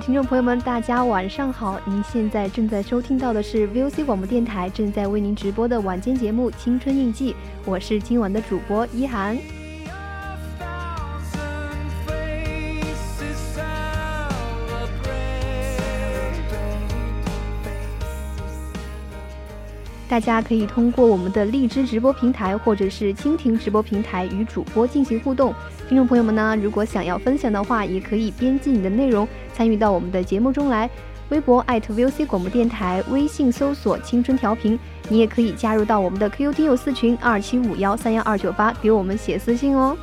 听众朋友们，大家晚上好！您现在正在收听到的是 VOC 广播电台正在为您直播的晚间节目《青春印记》，我是今晚的主播一涵。大家可以通过我们的荔枝直播平台或者是蜻蜓直播平台与主播进行互动。听众朋友们呢，如果想要分享的话，也可以编辑你的内容。参与到我们的节目中来，微博 @VOC 广播电台，微信搜索“青春调频”，你也可以加入到我们的 QQ 听友四群二七五幺三幺二九八，给我们写私信哦。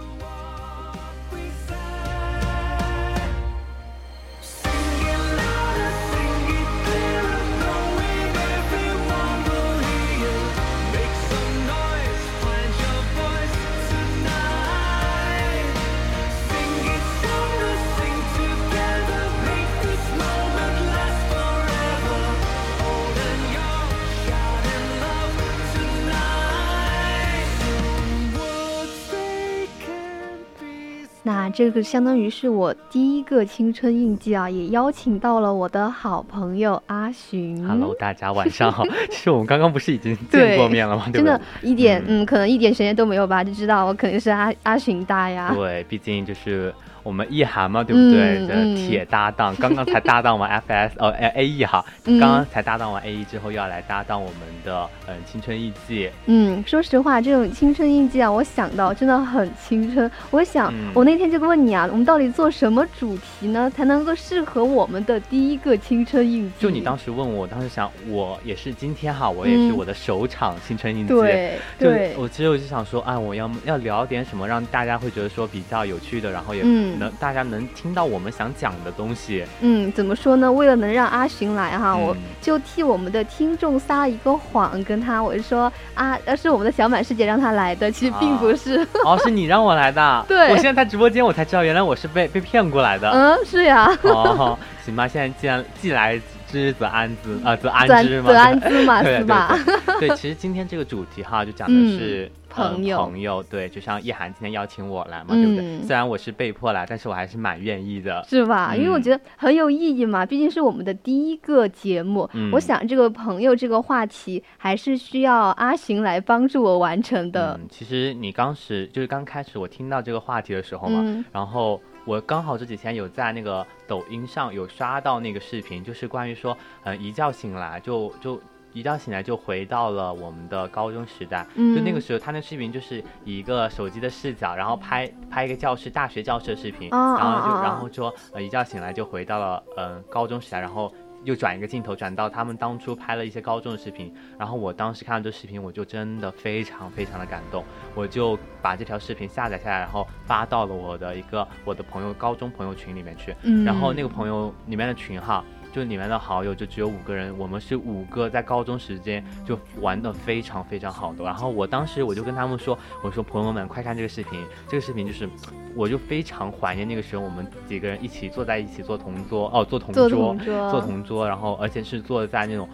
这个相当于是我第一个青春印记啊，也邀请到了我的好朋友阿寻。Hello，大家晚上好。其实我们刚刚不是已经见过面了吗？真的，一点嗯，可能一点悬念都没有吧，就知道我肯定是阿阿寻大呀。对，毕竟就是。我们意涵嘛，对不对？的铁搭档，刚刚才搭档完 FS 哦，A A E 哈，刚刚才搭档完 A E 之后，又要来搭档我们的嗯青春印记。嗯，说实话，这种青春印记啊，我想到真的很青春。我想，我那天就问你啊，我们到底做什么主题呢，才能够适合我们的第一个青春印记？就你当时问我，当时想，我也是今天哈，我也是我的首场青春印记。对，对。我其实我就想说，啊，我要要聊点什么，让大家会觉得说比较有趣的，然后也嗯。能大家能听到我们想讲的东西。嗯，怎么说呢？为了能让阿寻来哈，我就替我们的听众撒了一个谎，跟他我就说啊，是我们的小满师姐让他来的，其实并不是。哦，是你让我来的。对，我现在在直播间，我才知道原来我是被被骗过来的。嗯，是呀。哦，行吧，现在既然既来之则安之啊，则安之嘛，则安之嘛，是吧？对，其实今天这个主题哈，就讲的是。朋友，朋友，对，就像叶涵今天邀请我来嘛，对不对？虽然我是被迫来，但是我还是蛮愿意的，是吧？因为我觉得很有意义嘛，毕竟是我们的第一个节目。我想这个朋友这个话题还是需要阿行来帮助我完成的。其实你当时就是刚开始我听到这个话题的时候嘛，然后我刚好这几天有在那个抖音上有刷到那个视频，就是关于说，嗯，一觉醒来就就。一觉醒来就回到了我们的高中时代。嗯就那个时候，他那视频就是以一个手机的视角，然后拍拍一个教室、大学教室的视频，啊然后就然后说呃一觉醒来就回到了嗯高中时代，然后。又转一个镜头，转到他们当初拍了一些高中的视频，然后我当时看到这视频，我就真的非常非常的感动，我就把这条视频下载下来，然后发到了我的一个我的朋友高中朋友群里面去，嗯。然后那个朋友里面的群哈，就里面的好友就只有五个人，我们是五个在高中时间就玩的非常非常好的。然后我当时我就跟他们说，我说朋友们快看这个视频，这个视频就是，我就非常怀念那个时候我们几个人一起坐在一起做同桌哦，做同做桌同桌做同桌，然后而且是坐在那种。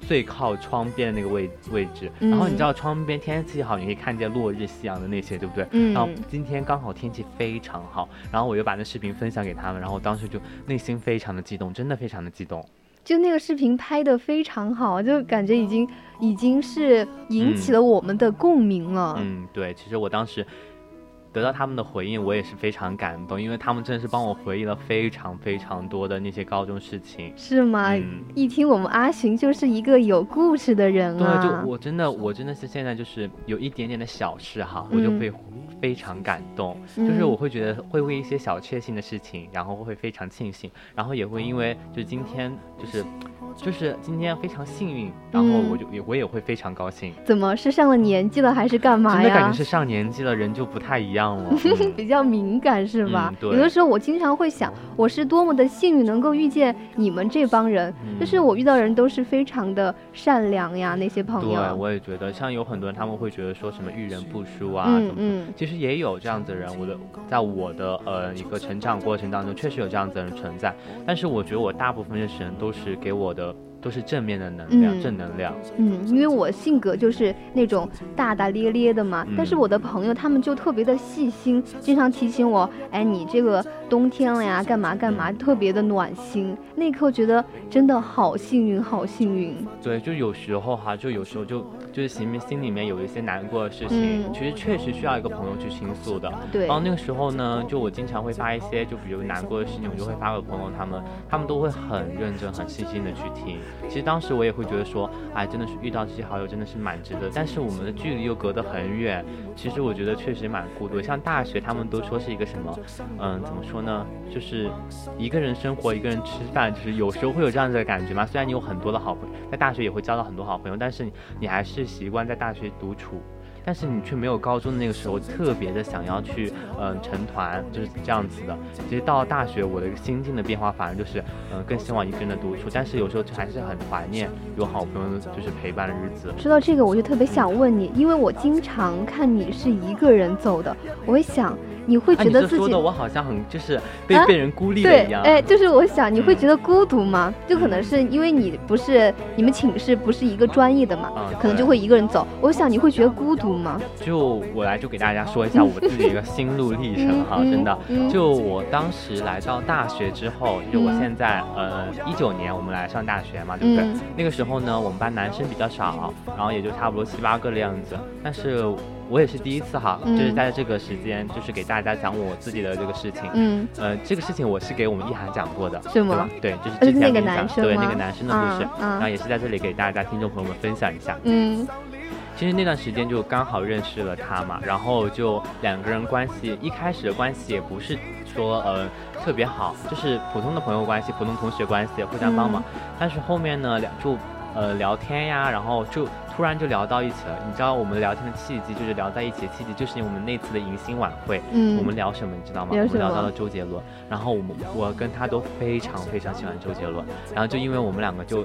最靠窗边的那个位位置，嗯然后你知道窗边天气好，你可以看见落日、夕阳的那些，对不对？嗯然后今天刚好天气非常好，然后我又把那视频分享给他们，然后我当时就内心非常的激动，真的非常的激动。就那个视频拍的非常好，就感觉已经已经是引起了我们的共鸣了。嗯，对，其实我当时得到他们的回应，我也是非常感动，因为他们真的是帮我回忆了非常非常多的那些高中事情。是吗？嗯一听我们阿寻就是一个有故事的人对，啊。就我真的，我真的是现在就是有一点点的小事哈，我就嗯会非常感动，嗯就是我会觉得会为一些小确幸的事情，然后会非常庆幸，然后也会因为就今天就是就是今天非常幸运，然后嗯我就也我也会非常高兴。怎么是上了年纪了还是干嘛呀？真的感觉是上年纪了，人就不太一样了。嗯比较敏感是吧嗯？有的时候我经常会想，我是多么的幸运能够遇见你们这帮人，嗯就是我遇到的人都是非常的善良呀，那些朋友对，友。我也觉得，像有很多人他们会觉得说什么遇人不淑啊，嗯怎么怎么嗯其实也有这样子的人。我的在我的呃一个成长过程当中，确实有这样子的人存在。但是我觉得我大部分认识人都是给我的都是正面的能量，嗯正能量。嗯，因为我性格就是那种大大咧咧的嘛，嗯但是我的朋友他们就特别的细心，经常提醒我，哎，你这个冬天了呀，干嘛干嘛，特别的暖心。那一刻觉得真的好幸运，好幸运。对，就有时候哈，就有时候就就是心里心里面有一些难过的事情，嗯其实确实需要一个朋友去倾诉的。对然后那个时候呢，就我经常会发一些，就比如难过的事情，我就会发给朋友他们，他们都会很认真、很细心的去听。其实当时我也会觉得说，哎，真的是遇到这些好友真的是蛮值得，但是我们的距离又隔得很远。其实我觉得确实蛮孤独。像大学，他们都说是一个什么，嗯，怎么说呢？就是一个人生活，一个人吃饭，就是有时候会有这样子的感觉嘛。虽然你有很多的好朋友，在大学也会交到很多好朋友，但是你还是习惯在大学独处。但是你却没有高中的那个时候特别的想要去，嗯、成团，就是这样子的。其实到了大学，我的心境的变化反而就是，嗯、更希望一个人的独处。但是有时候就还是很怀念有好朋友就是陪伴的日子。说到这个，我就特别想问你，因为我经常看你是一个人走的，我会想，你会啊，觉得自己、说的我好像很就是被、啊被人孤立了一，样。哎，就是我想你会嗯觉得孤独吗？就可能是因为你不是你们寝室不是一个专业的嘛，嗯可能就会一个人走。我想你会觉得孤独吗？就我来就给大家说一下我自己的一个心路历程哈，嗯真的嗯，就我当时来到大学之后，就我嗯现在呃一九年我们来上大学嘛，对不对？嗯那个时候呢，我们班男生比较少，然后也就差不多七八个的样子，但是。我也是第一次哈，嗯就是在这个时间，就是给大家讲我自己的这个事情。嗯，呃，这个事情我是给我们一涵讲过的，是吗对就是之前跟你讲对那个男生的故事，啊啊然后也是在这里给大家听众朋友们分享一下。嗯其实那段时间就刚好认识了他嘛，然后就两个人关系一开始的关系也不是说呃特别好，就是普通的朋友关系、普通同学关系，互相帮忙。嗯但是后面呢，两就呃聊天呀，然后就突然就聊到一起了。你知道我们聊天的契机，就是聊在一起的契机，就是我们那次的迎新晚会。嗯，我们聊什么你知道吗？我们聊到了周杰伦，然后我们我跟他都非常非常喜欢周杰伦，然后就因为我们两个就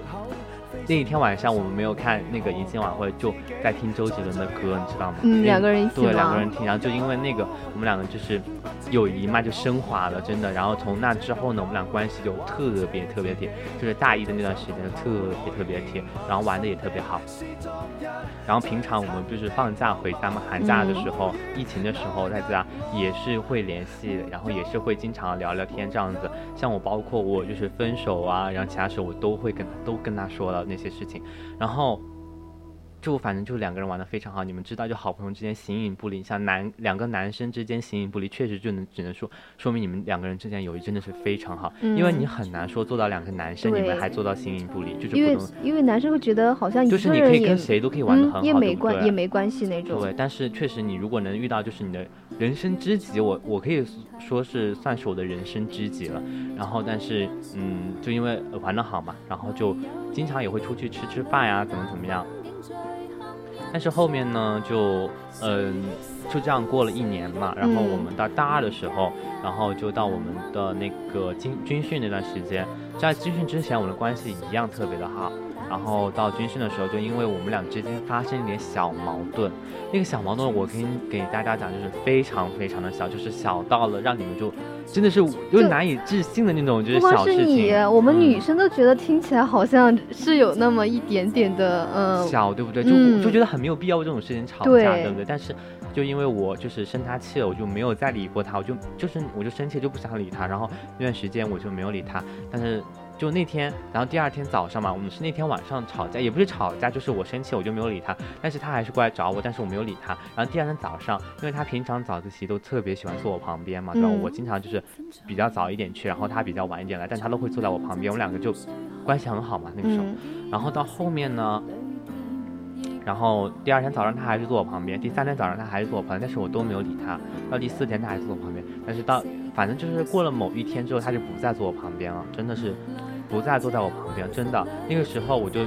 那一天晚上我们没有看那个迎新晚会，就在听周杰伦的歌，你知道吗？嗯两个人一起对两个人听，然后就因为那个我们两个就是友谊嘛就升华了，真的。然后从那之后呢，我们俩关系就特别特别铁，就是大一的那段时间就特别特别铁，然后玩的也特别好。然后平常我们就是放假回家嘛，寒假的时候，疫情的时候大家也是会联系，然后也是会经常聊聊天这样子。像我包括我就是分手啊，然后其他时候我都会跟都跟他说了那些事情，然后。就反正就两个人玩的非常好，你们知道，就好朋友之间形影不离，像男两个男生之间形影不离，确实就能只能说说明你们两个人之间友谊真的是非常好，因为你很难说做到两个男生你们还做到形影不离，就是因为因为男生会觉得好像就是你可以跟谁都可以玩的很好，也没关也没关系那种。对，但是确实你如果能遇到就是你的人生知己，我我可以说是算是我的人生知己了。然后但是嗯，就因为玩的好嘛，然后就经常也会出去吃吃饭呀，怎么怎么样。但是后面呢，就嗯，就这样过了一年嘛。然后我们到大二的时候，然后就到我们的那个军军训那段时间，在军训之前，我们的关系一样特别的好。然后到军训的时候，就因为我们俩之间发生一点小矛盾，那个小矛盾我跟给大家讲，就是非常非常的小，就是小到了让你们就真的是就难以置信的那种，就是小事情。我们女生都觉得听起来好像是有那么一点点的嗯小，对不对？就就觉得很没有必要为这种事情吵架，对不对？但是就因为我就是生他气了，我就没有再理过他，我就就是我就生气就不想理他，然后那段时间我就没有理他，但是。就那天，然后第二天早上嘛，我们是那天晚上吵架，也不是吵架，就是我生气，我就没有理他，但是他还是过来找我，但是我没有理他。然后第二天早上，因为他平常早自习都特别喜欢坐我旁边嘛，然后我经常就是比较早一点去，然后他比较晚一点来，但他都会坐在我旁边，我们两个就关系很好嘛那个时候。然后到后面呢，然后第二天早上他还是坐我旁边，第三天早上他还是坐我旁边，但是我都没有理他。到第四天他还是坐我旁边，但是到。反正就是过了某一天之后，他就不再坐我旁边了，真的是不再坐在我旁边，真的。那个时候我就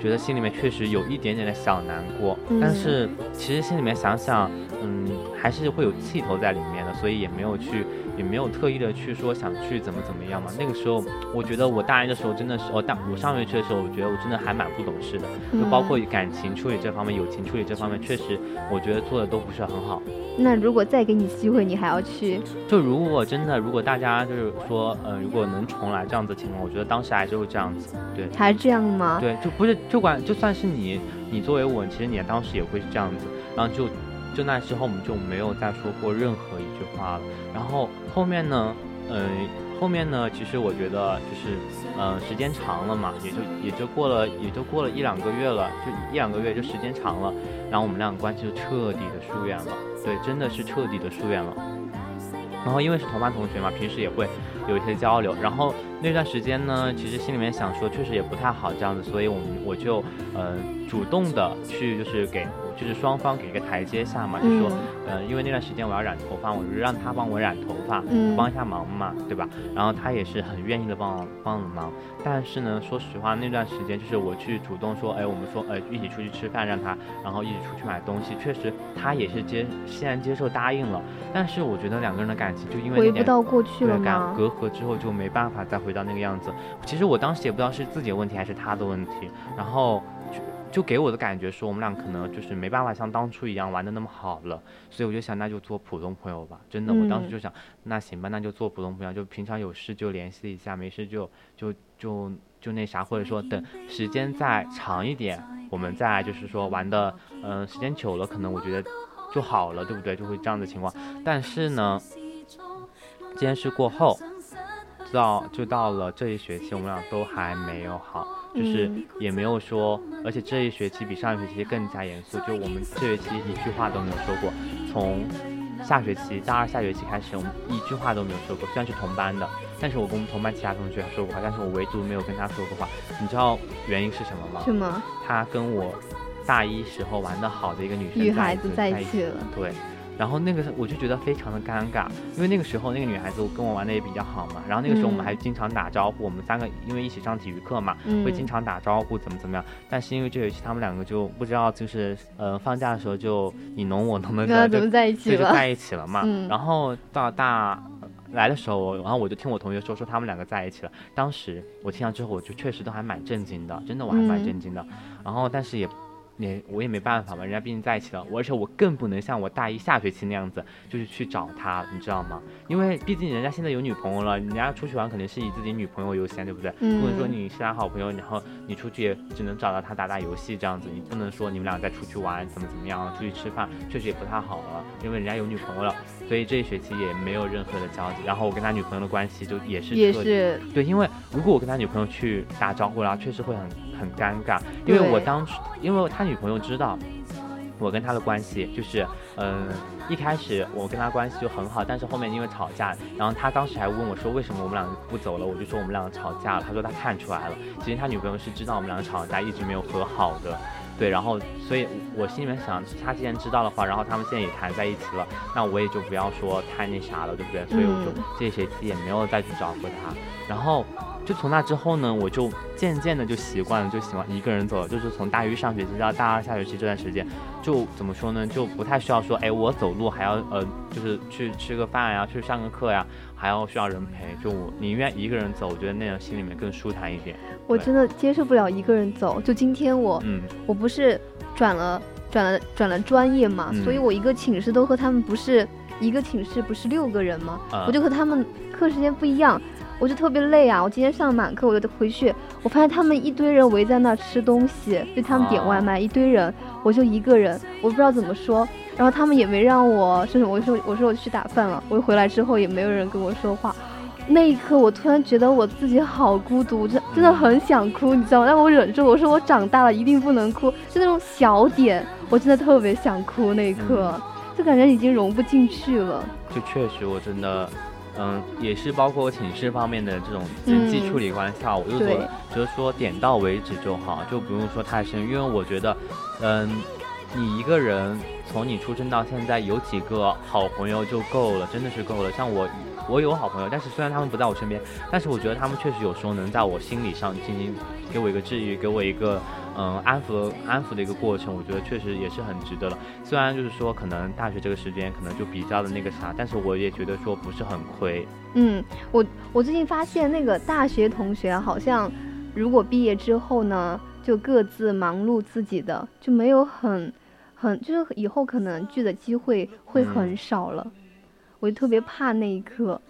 觉得心里面确实有一点点的小难过，但是其实心里面想想，嗯，还是会有气头在里面的，所以也没有去。也没有特意的去说想去怎么怎么样嘛。那个时候，我觉得我大一的时候真的是，哦，大我上学期的时候，我觉得我真的还蛮不懂事的，就包括感情处理这方面、友情处理这方面，确实我觉得做的都不是很好。那如果再给你机会，你还要去？就如果真的，如果大家就是说，呃，如果能重来这样子情况，我觉得当时还是会这样子。对，还是这样吗？对，就不是，就管就算是你，你作为我，其实你当时也会是这样子，然后就。就那之后，我们就没有再说过任何一句话了。然后后面呢，嗯，后面呢，其实我觉得就是，嗯，时间长了嘛，也就也就过了，也就过了一两个月了，就一两个月，就时间长了，然后我们两个关系就彻底的疏远了。对，真的是彻底的疏远了。然后因为是同班同学嘛，平时也会有一些交流。然后那段时间呢，其实心里面想说，确实也不太好这样子，所以我们我就，呃，主动的去就是给。就是双方给一个台阶下嘛，就说，呃，因为那段时间我要染头发，我就让他帮我染头发，帮一下忙嘛，对吧？然后他也是很愿意的帮帮忙。但是呢，说实话，那段时间就是我去主动说，哎，我们说，呃，一起出去吃饭，让他，然后一起出去买东西，确实他也是接，欣然接受答应了。但是我觉得两个人的感情就因为回不到过去了吗？隔阂之后就没办法再回到那个样子。其实我当时也不知道是自己的问题还是他的问题，然后。就给我的感觉是我们俩可能就是没办法像当初一样玩的那么好了，所以我就想那就做普通朋友吧。真的，我当时就想，那行吧，那就做普通朋友，就平常有事就联系一下，没事就就就就那啥，或者说等时间再长一点，我们再就是说玩的，嗯，时间久了，可能我觉得就好了，对不对？就会这样的情况。但是呢，这件事过后，到就到了这一学期，我们俩都还没有好。就是也没有说，而且这一学期比上一学期更加严肃。就我们这学期一句话都没有说过，从下学期大二下学期开始，我们一句话都没有说过。虽然是同班的，但是我跟我们同班其他同学说过话，但是我唯独没有跟他说过话。你知道原因是什么吗？什么？他跟我大一时候玩的好的一个女生女孩子在一起了。对。然后那个我就觉得非常的尴尬，因为那个时候那个女孩子跟我玩的也比较好嘛，然后那个时候我们还经常打招呼，我们三个因为一起上体育课嘛，会经常打招呼，怎么怎么样。但是因为这学期他们两个就不知道，就是呃放假的时候就你侬我侬的，怎么在一起了？就在一起了嘛。然后到大来的时候，然后我就听我同学说说他们两个在一起了。当时我听到之后，我就确实都还蛮震惊的，真的我还蛮震惊的。然后但是也。也我也没办法嘛，人家毕竟在一起了，而且我更不能像我大一下学期那样子，就是去找他，你知道吗？因为毕竟人家现在有女朋友了，人家出去玩肯定是以自己女朋友优先，对不对？不能说你是他好朋友，然后你出去也只能找到他打打游戏这样子，你不能说你们俩再出去玩怎么怎么样，出去吃饭确实也不太好了，因为人家有女朋友了，所以这一学期也没有任何的交集。然后我跟他女朋友的关系就也是也是对，因为如果我跟他女朋友去打招呼啦，确实会很。很尴尬，因为我当初因为他女朋友知道我跟他的关系，就是嗯、一开始我跟他关系就很好，但是后面因为吵架，然后他当时还问我说为什么我们两个不走了，我就说我们两个吵架了，他说他看出来了，其实他女朋友是知道我们两个吵架，一直没有和好的。对，然后所以我心里面想，他既然知道的话，然后他们现在也谈在一起了，那我也就不要说太那啥了，对不对？所以我就嗯这学期也没有再去找过他。然后就从那之后呢，我就渐渐的就习惯了，就喜欢一个人走了。就是从大一上学期到大二下学期这段时间，就怎么说呢，就不太需要说，哎，我走路还要呃，就是去吃个饭呀，去上个课呀，还要需要人陪。就我宁愿一个人走，我觉得那样心里面更舒坦一点。我真的接受不了一个人走。就今天我嗯，我不是转了转了转了专业嘛，嗯所以我一个寝室都和他们不是一个寝室，不是六个人吗？啊我就和他们课时间不一样，我就特别累啊。我今天上了满课，我就回去，我发现他们一堆人围在那儿吃东西，就他们点外卖，一堆人，我就一个人，我不知道怎么说。然后他们也没让我，甚至我说我说我去打饭了，我回来之后也没有人跟我说话。那一刻，我突然觉得我自己好孤独，真真的很想哭，你知道吗？但我忍住，我说我长大了一定不能哭，就那种小点，我真的特别想哭。那一刻，就感觉已经融不进去了。就确实我真的。嗯，也是包括寝室方面的这种人际嗯处理关系啊，我就对说，就是说点到为止就好，就不用说太深，因为我觉得，嗯，你一个人从你出生到现在有几个好朋友就够了，真的是够了。像我，我有好朋友，但是虽然他们不在我身边，但是我觉得他们确实有时候能在我心理上进行给我一个治愈，给我一个嗯安抚安抚的一个过程，我觉得确实也是很值得了。虽然就是说可能大学这个时间可能就比较的那个啥，但是我也觉得说不是很亏。嗯，我我最近发现那个大学同学啊好像，如果毕业之后呢，就各自忙碌自己的，就没有很很就是以后可能聚的机会会很嗯少了。我就特别怕那一刻，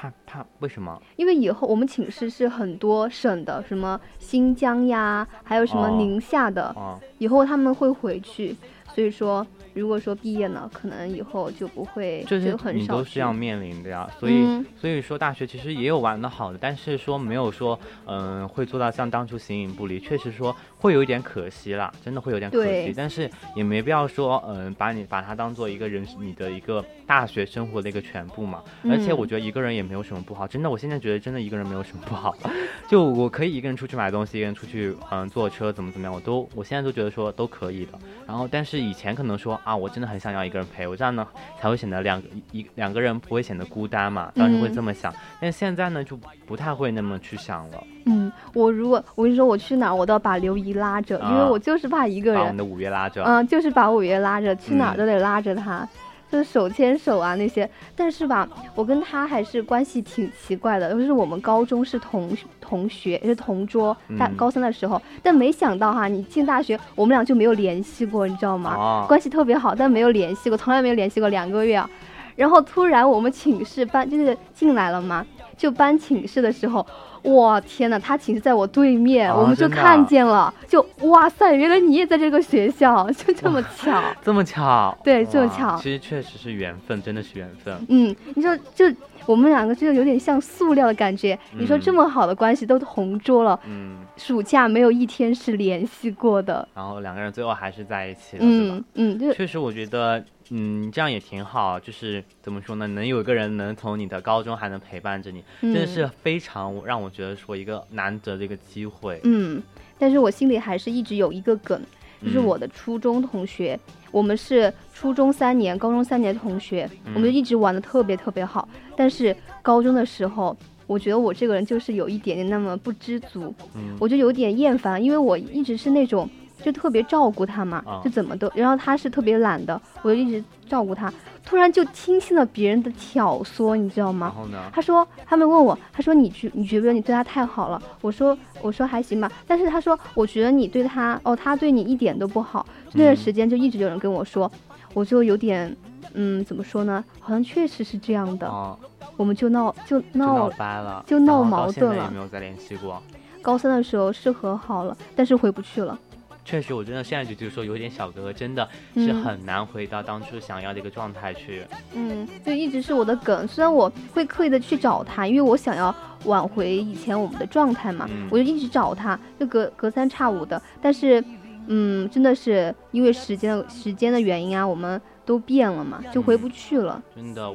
怕怕怕，为什么？因为以后我们寝室是很多省的，什么新疆呀，还有什么哦宁夏的，哦，以后他们会回去，所以说如果说毕业呢，可能以后就不会就很少聚你都是要面临的呀，所以、嗯所以说大学其实也有玩的好的，但是说没有说嗯、会做到像当初形影不离，确实说会有一点可惜啦，真的会有点可惜，但是也没必要说嗯、把你把它当做一个人你的一个大学生活的一个全部嘛，而且嗯我觉得一个人也没有什么不好，真的我现在觉得真的一个人没有什么不好，就我可以一个人出去买东西，一个人出去嗯、坐车怎么怎么样，我都我现在都觉得说都可以的。然后但是以前可能说啊，我真的很想要一个人陪我，这样呢才会显得两一两个人不会显得孤单嘛，当时会嗯这么想。但现在呢就不太会那么去想了，嗯，我如果我跟你说我去哪儿，我都要把刘姨拉着，因为啊我就是怕一个人，把我们的五月拉着。嗯，就是把五月拉着，去哪儿嗯都得拉着他，就是手牵手啊那些。但是吧，我跟他还是关系挺奇怪的，就是我们高中是同同学，也是同桌，大嗯高三的时候，但没想到哈，你进大学，我们俩就没有联系过，你知道吗？哦，关系特别好，但没有联系过，从来没有联系过两个月啊。然后突然我们寝室搬就是进来了嘛，就搬寝室的时候，我天呐，他寝室在我对面，啊我们就看见了，就哇塞，原来你也在这个学校，就这么巧。这么巧，对这么巧其实确实是缘分，真的是缘分。嗯，你说就我们两个就有点像塑料的感觉。你说这嗯么好的关系都同桌了，嗯，暑假没有一天是联系过的。然后两个人最后还是在一起了，嗯？嗯，就确实，我觉得，嗯，这样也挺好。就是怎么说呢，能有一个人能从你的高中还能陪伴着你，真的嗯是非常让我觉得说一个难得的一个机会。嗯，但是我心里还是一直有一个梗，就是嗯。我的初中同学，我们是初中三年、高中三年同学，我们就嗯。一直玩的特别特别好。但是高中的时候，我觉得我这个人就是有一点点那么不知足，嗯我就有点厌烦，因为我一直是那种就特别照顾他嘛，啊。就怎么都，然后他是特别懒的，我就一直照顾他，突然就听信了别人的挑唆，你知道吗然？后呢？他说，他们问我，他说你觉你觉不觉得你对他太好了？我说我说还行吧，但是他说我觉得你对他哦，他对你一点都不好。那段嗯时间就一直有人跟我说，我就有点嗯怎么说呢？好像确实是这样的，哦，我们就闹就就闹闹。掰了，就闹矛盾了现在也没有再联系过。高三的时候是和好了，但是回不去了。确实，我真的现在就就是说有点小哥哥，真的是很难回到当初想要的一个状态去。嗯，就一直是我的梗，虽然我会刻意的去找他，因为我想要挽回以前我们的状态嘛，我就一直找他，就隔隔三差五的，但是，嗯，真的是因为时间时间的原因啊，我们都变了嘛，就回不去了。真的。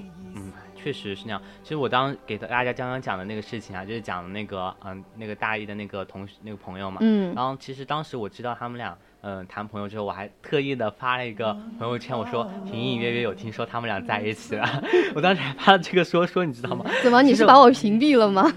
确实是那样。其实我当给大家刚刚讲的那个事情啊，就是讲的那个嗯那个大一的那个同学那个朋友嘛。嗯。然后其实当时我知道他们俩嗯谈朋友之后，我还特意的发了一个朋友圈，我说隐隐约约有听说他们俩在一起了。我当时还发了这个说说，你知道吗？怎么？你是把我屏蔽了吗？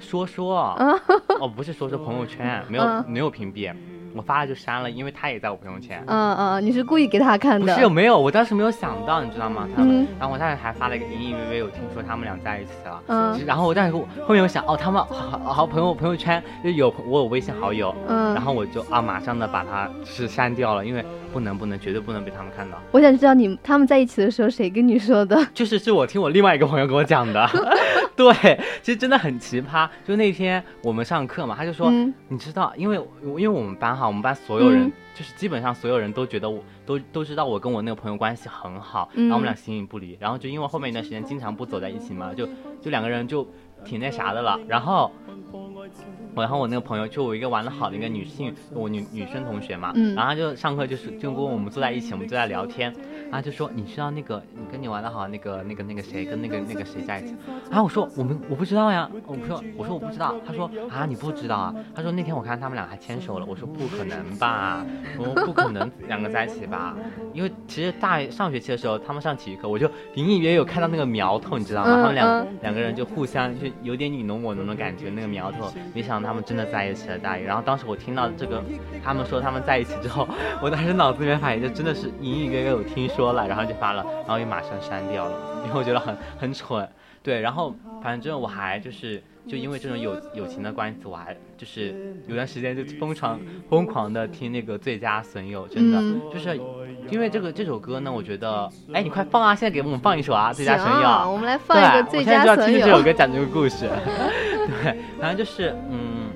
说说。哦，不是说说朋友圈，没有没有屏蔽。我发了就删了，因为他也在我朋友圈。嗯嗯，你是故意给他看的？不是，没有，我当时没有想到，你知道吗？嗯。然后我当时还发了一个隐隐约约，有听说他们俩在一起了。嗯。然后我当时后面我想，哦，他们好好朋友朋友圈就有我有微信好友。嗯。然后我就啊，马上的把他是删掉了，因为不能不能绝对不能被他们看到。我想知道你他们在一起的时候谁跟你说的？就是是我听我另外一个朋友跟我讲的。对，其实真的很奇葩。就那天我们上课嘛，他就说，你知道，因为因为我们班哈，我们班所有人就是基本上所有人都觉得我都都知道我跟我那个朋友关系很好，然后我们俩形影不离。然后就因为后面一段时间经常不走在一起嘛，就就两个人就挺那啥的了。然后。我然后我那个朋友就我一个玩的好的一个女性，我女女生同学嘛，然后就上课就是就跟我们坐在一起，我们就在聊天，然后就说你知道那个你跟你玩的好那个那个那个谁跟那个那个谁在一起？然后我说我们我不知道呀，我说我说我不知道，他说啊你不知道啊？他说那天我看他们俩还牵手了，我说不可能吧，我说不可能两个在一起吧？因为其实大上学期的时候他们上体育课，我就隐隐约约有看到那个苗头，你知道吗？他们两两个人就互相就有点你侬我侬的感觉，那个苗头，没想到。他们真的在一起了，大一。然后当时我听到这个，他们说他们在一起之后，我当时脑子里面反应就真的是隐隐约约有听说了，然后就发了，然后又马上删掉了，因为我觉得很很蠢。对，然后反正我还就是就因为这种友友情的关系，我还就是有段时间就疯狂疯狂的听那个最佳损友，真的就是因为这个这首歌呢，我觉得哎，你快放啊！现在给我们放一首啊，最佳损友。我们来放一个最佳损友。我现在就要听这首歌 讲这个故事。对，反正就是嗯，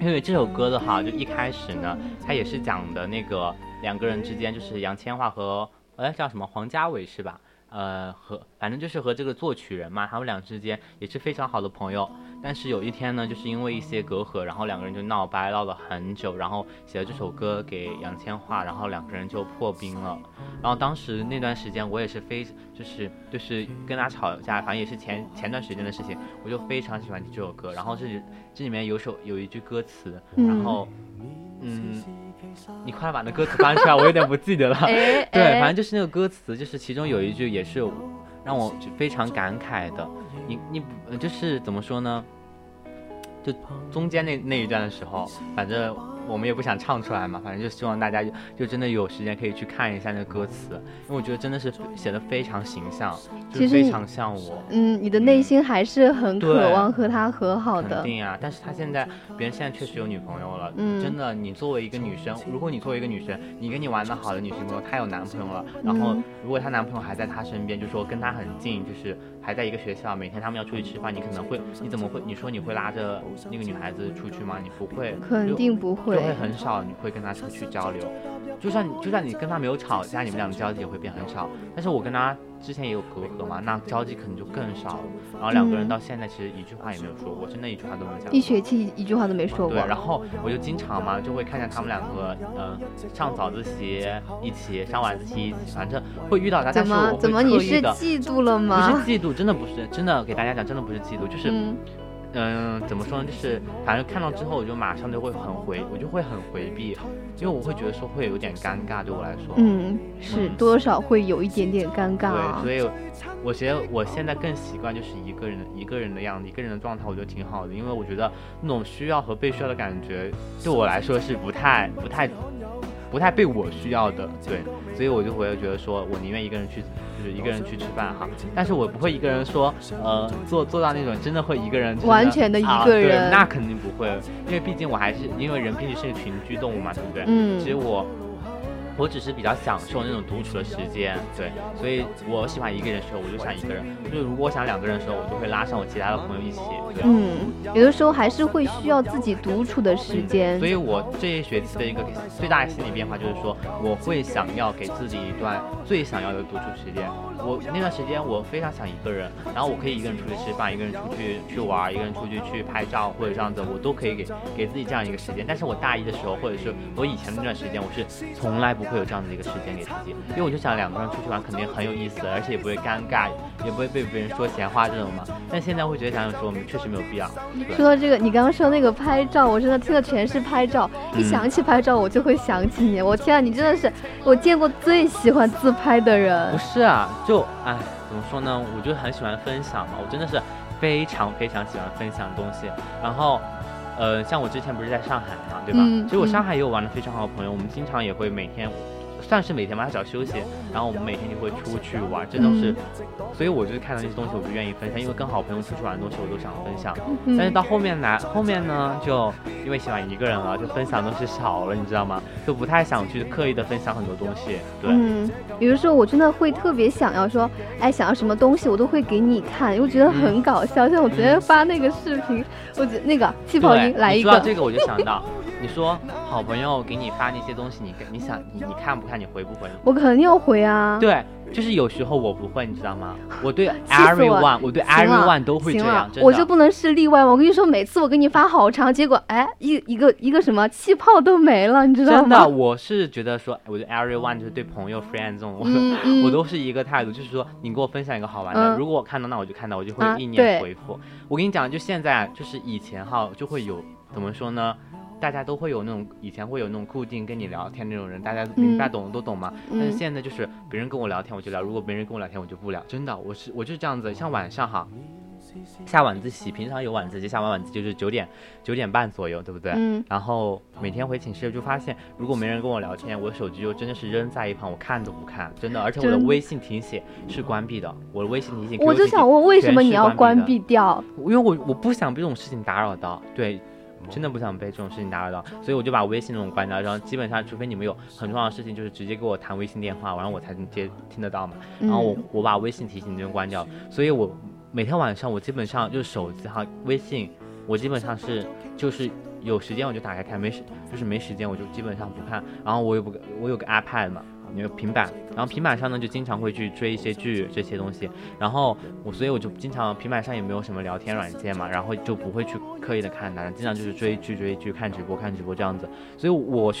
因为这首歌的话，就一开始呢，它也是讲的那个两个人之间，就是杨千嬅和哎叫什么黄家伟是吧？呃，和反正就是和这个作曲人嘛，他们俩之间也是非常好的朋友。但是有一天呢，就是因为一些隔阂，然后两个人就闹掰，闹了很久，然后写了这首歌给杨千嬅，然后两个人就破冰了。然后当时那段时间，我也是非就是就是跟他吵架，反正也是前前段时间的事情，我就非常喜欢听这首歌。然后这里这里面有首有一句歌词，然后嗯。你快把那歌词翻出来，我有点不记得了。对，反正就是那个歌词，就是其中有一句也是让我非常感慨的。你你就是怎么说呢？就中间那那一段的时候，反正。我们也不想唱出来嘛，反正就希望大家就就真的有时间可以去看一下那个歌词，因为我觉得真的是写的非常形象，就非常像我。嗯，你的内心还是很渴望和他和好的。肯定啊，但是他现在，别人现在确实有女朋友了。嗯，真的，你作为一个女生，如果你作为一个女生，你跟你玩的好的女性朋友，她有男朋友了，然后如果她男朋友还在她身边，就说跟她很近，就是。还在一个学校，每天他们要出去吃饭，你可能会，你怎么会？你说你会拉着那个女孩子出去吗？你不会，肯定不会，就会很少，你会跟他出去交流。就算就算你跟他没有吵架，你们俩的交集也会变很少。但是我跟他之前也有隔阂嘛，那交集可能就更少了。然后两个人到现在其实一句话也没有说过，真的一句话都没讲。一学期一句话都没说过。对，然后我就经常嘛，就会看见他们两个，嗯，上早自习一起，上晚自习一起，反正会遇到他。怎么怎么你是嫉妒了吗？不是嫉妒，真的不是，真的。给大家讲，真的不是嫉妒，就是，嗯，怎么说呢？就是反正看到之后，我就马上就会很回，我就会很回避，因为我会觉得说会有点尴尬，对我来说，嗯，是多少会有一点点尴尬。对，所以我觉得我现在更习惯就是一个人一个人的样子，一个人的状态，我觉得挺好的，因为我觉得那种需要和被需要的感觉，对我来说是不太不太不太被我需要的，对，所以我就会觉得说我宁愿一个人去。就是一个人去吃饭哈，但是我不会一个人说，呃，做做到那种真的会一个人完全的一个人，那肯定不会，因为毕竟我还是因为人毕竟是个群居动物嘛，对不对？嗯。其实我我只是比较享受那种独处的时间，对，所以我喜欢一个人的时候，我就想一个人；就是如果我想两个人的时候，我就会拉上我其他的朋友一起。嗯，有的时候还是会需要自己独处的时间。所以我这一学期的一个最大的心理变化就是说，我会想要给自己一段最想要的独处时间。我那段时间我非常想一个人，然后我可以一个人出去吃饭，一个人出去去玩，一个人出去去拍照或者这样子，我都可以给给自己这样一个时间。但是我大一的时候，或者是我以前那段时间，我是从来不会有这样的一个时间给自己，因为我就想两个人出去玩肯定很有意思，而且也不会尴尬，也不会被别人说闲话这种嘛。但现在会觉得想想说，我们确实没有必要。说到这个，你刚刚说那个拍照，我真的听的全是拍照，一想起拍照，我就会想起你。我天啊，你真的是我见过最喜欢自拍的人。不是啊，就唉，怎么说呢？我就很喜欢分享嘛，我真的是非常非常喜欢分享东西。然后，呃，像我之前不是在上海嘛，对吧？其实我上海也有玩的非常好的朋友，我们经常也会每天。算是每天吧，他只要休息，然后我们每天就会出去玩，这都是，所以我就是看到那些东西，我就愿意分享，因为跟好朋友出去玩的东西，我都想分享。但是到后面来，后面呢，就因为喜欢一个人了，就分享东西少了，你知道吗？就不太想去刻意的分享很多东西。对，嗯，比如说我真的会特别想要说，哎，想要什么东西，我都会给你看，因为觉得很搞笑。像我昨天发那个视频，我觉那个气泡音来一个，说到这个我就想到。你说好朋友给你发那些东西，你你想你你看不看？你回不回？我肯定要回啊。对，就是有时候我不会，你知道吗？我对 everyone，我对 everyone 都会这样。我就不能是例外吗？我跟你说，每次我给你发好长，结果哎一一个一个什么气泡都没了，你知道吗？真的，我是觉得说，我对 everyone 就是对朋友 friend 这种，我我都是一个态度，就是说你给我分享一个好玩的，如果我看到那我就看到，我就会意念回复。我跟你讲，就现在就是以前哈就会有怎么说呢？大家都会有那种以前会有那种固定跟你聊天那种人，大家明白懂都懂嘛。但是现在就是别人跟我聊天我就聊，如果没人跟我聊天我就不聊。真的，我是我就是这样子。像晚上哈，下晚自习，平常有晚自习，下完晚自习就是九点九点半左右，对不对？嗯。然后每天回寝室就发现，如果没人跟我聊天，我的手机就真的是扔在一旁，我看都不看，真的。而且我的微信提醒是关闭的，我的微信提醒。我就想问，为什么你要关闭掉？因为我我不想被这种事情打扰到。对。真的不想被这种事情打扰到，所以我就把微信那种关掉，然后基本上除非你们有很重要的事情，就是直接给我谈微信电话，然后我才能接听得到嘛。然后我我把微信提醒就关掉，所以我每天晚上我基本上就是手机哈微信，我基本上是就是有时间我就打开看，没时就是没时间我就基本上不看。然后我有不我有个 iPad 嘛。那个平板，然后平板上呢就经常会去追一些剧这些东西，然后我所以我就经常平板上也没有什么聊天软件嘛，然后就不会去刻意的看它，经常就是追剧追剧看直播看直播这样子，所以我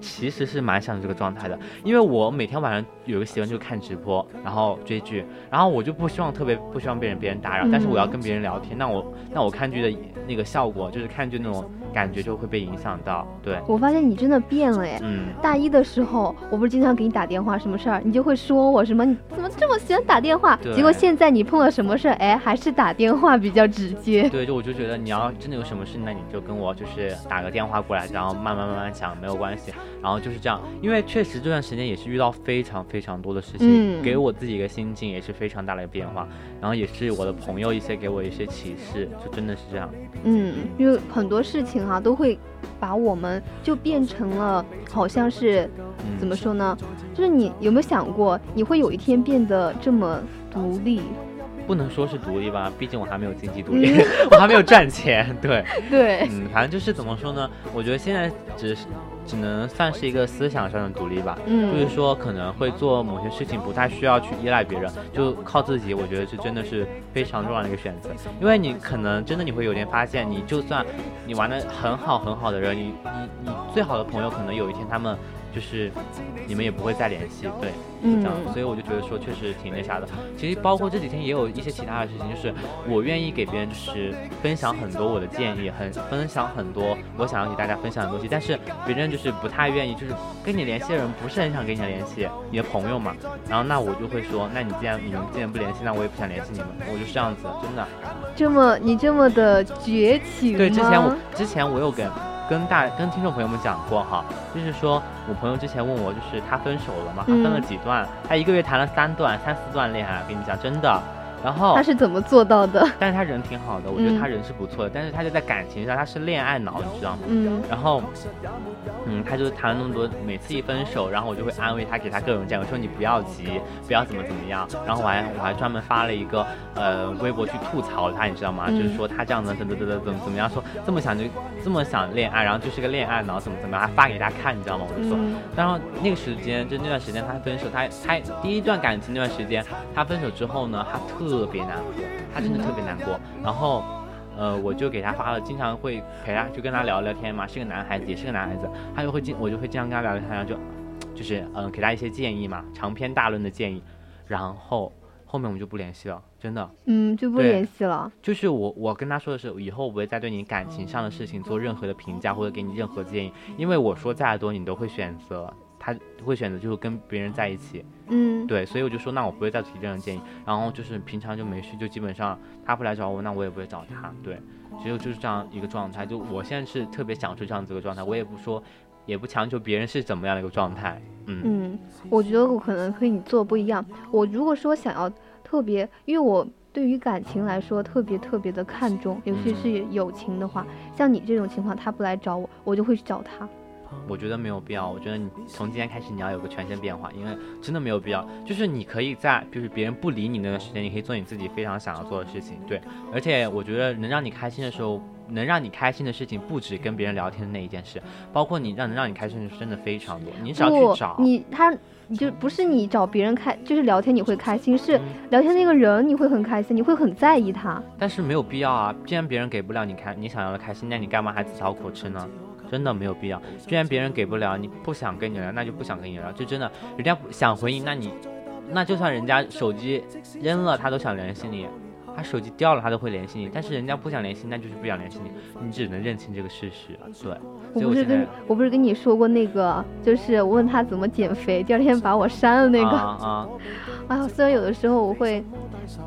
其实是蛮想这个状态的，因为我每天晚上有个习惯就是看直播，然后追剧，然后我就不希望特别不希望被人别人打扰，但是我要跟别人聊天，那我那我看剧的那个效果就是看剧那种。感觉就会被影响到，对我发现你真的变了哎。嗯，大一的时候，我不是经常给你打电话，什么事儿你就会说我什么，你怎么这么喜欢打电话？结果现在你碰到什么事儿，哎，还是打电话比较直接。对，就我就觉得你要真的有什么事，那你就跟我就是打个电话过来，然后慢慢慢慢讲，没有关系。然后就是这样，因为确实这段时间也是遇到非常非常多的事情，给我自己一个心境也是非常大的一个变化。然后也是我的朋友一些给我一些启示，就真的是这样。嗯，因为很多事情哈都会把我们就变成了好像是怎么说呢？就是你有没有想过你会有一天变得这么独立？不能说是独立吧，毕竟我还没有经济独立，我还没有赚钱。对 对，嗯，反正就是怎么说呢？我觉得现在只是。只能算是一个思想上的独立吧，嗯，就是说可能会做某些事情不太需要去依赖别人，就靠自己。我觉得这真的是非常重要的一个选择，因为你可能真的你会有点发现，你就算你玩的很好很好的人，你你你最好的朋友可能有一天他们。就是你们也不会再联系，对，是这样，所以我就觉得说确实挺那啥的。其实包括这几天也有一些其他的事情，就是我愿意给别人就是分享很多我的建议，很分享很多我想要给大家分享的东西，但是别人就是不太愿意，就是跟你联系的人不是很想跟你联系，你的朋友嘛。然后那我就会说，那你既然你们既然不联系，那我也不想联系你们，我就是这样子，真的。这么你这么的绝情对，之前我之前我有跟。跟大跟听众朋友们讲过哈，就是说我朋友之前问我，就是他分手了嘛，他分了几段，他一个月谈了三段、三四段恋爱，跟你讲真的，然后他是怎么做到的？但是他人挺好的，我觉得嗯他人是不错的，但是他就在感情上他是恋爱脑，你知道吗？嗯然后，嗯，他就谈了那么多，每次一分手，然后我就会安慰他，给他各种建议，我说你不要急，不要怎么怎么样。然后我还我还专门发了一个呃微博去吐槽他，你知道吗？嗯就是说他这样子怎么怎么怎么怎么样，说这么想就这么想恋爱，然后就是个恋爱脑，怎么怎么样，还发给他看，你知道吗？我就说，嗯然后那个时间就那段时间他分手，他他第一段感情那段时间，他分手之后呢，他特别难过，他真的特别难过。然后，呃，我就给他发了，经常会陪他，就跟他聊聊天嘛，是个男孩子，也是个男孩子，他就会经我就会经常跟他聊聊天，然后就就是嗯、呃给他一些建议嘛，长篇大论的建议，然后后面我们就不联系了，真的。嗯，就不联系了。就是我，我跟他说的是，以后我不会再对你感情上的事情做任何的评价或者给你任何建议，因为我说再多你都会选择，他会选择就是跟别人在一起，嗯，对，所以我就说那我不会再提这样的建议，然后就是平常就没事，就基本上他不来找我，那我也不会找他，对，只有就是这样一个状态，就我现在是特别享受这样子一个状态，我也不说，也不强求别人是怎么样的一个状态，嗯。嗯，我觉得我可能和你做不一样。我如果说想要特别，因为我对于感情来说特别特别的看重，尤其是友情的话，像你这种情况，他不来找我，我就会去找他。我觉得没有必要。我觉得你从今天开始你要有个全身变化，因为真的没有必要。就是你可以在就是别人不理你那段时间，你可以做你自己非常想要做的事情。对，而且我觉得能让你开心的时候，能让你开心的事情不止跟别人聊天的那一件事，包括你让能让你开心的事真的非常多。你只要不去找，，你他。你就不是你找别人开，就是聊天你会开心，是嗯聊天那个人你会很开心，你会很在意他。但是没有必要啊。既然别人给不了你开你想要的开心，那你干嘛还自讨苦吃呢？真的没有必要。既然别人给不了，你不想跟你聊，那就不想跟你聊。就真的，人家想回应，那你，那就算人家手机扔了，他都想联系你，他手机掉了，他都会联系你。但是人家不想联系，那就是不想联系你，你只能认清这个事实。对，我不是跟我不是跟你说过那个，就是我问他怎么减肥，第二天把我删了那个。啊 啊，哎呀，虽然有的时候我会，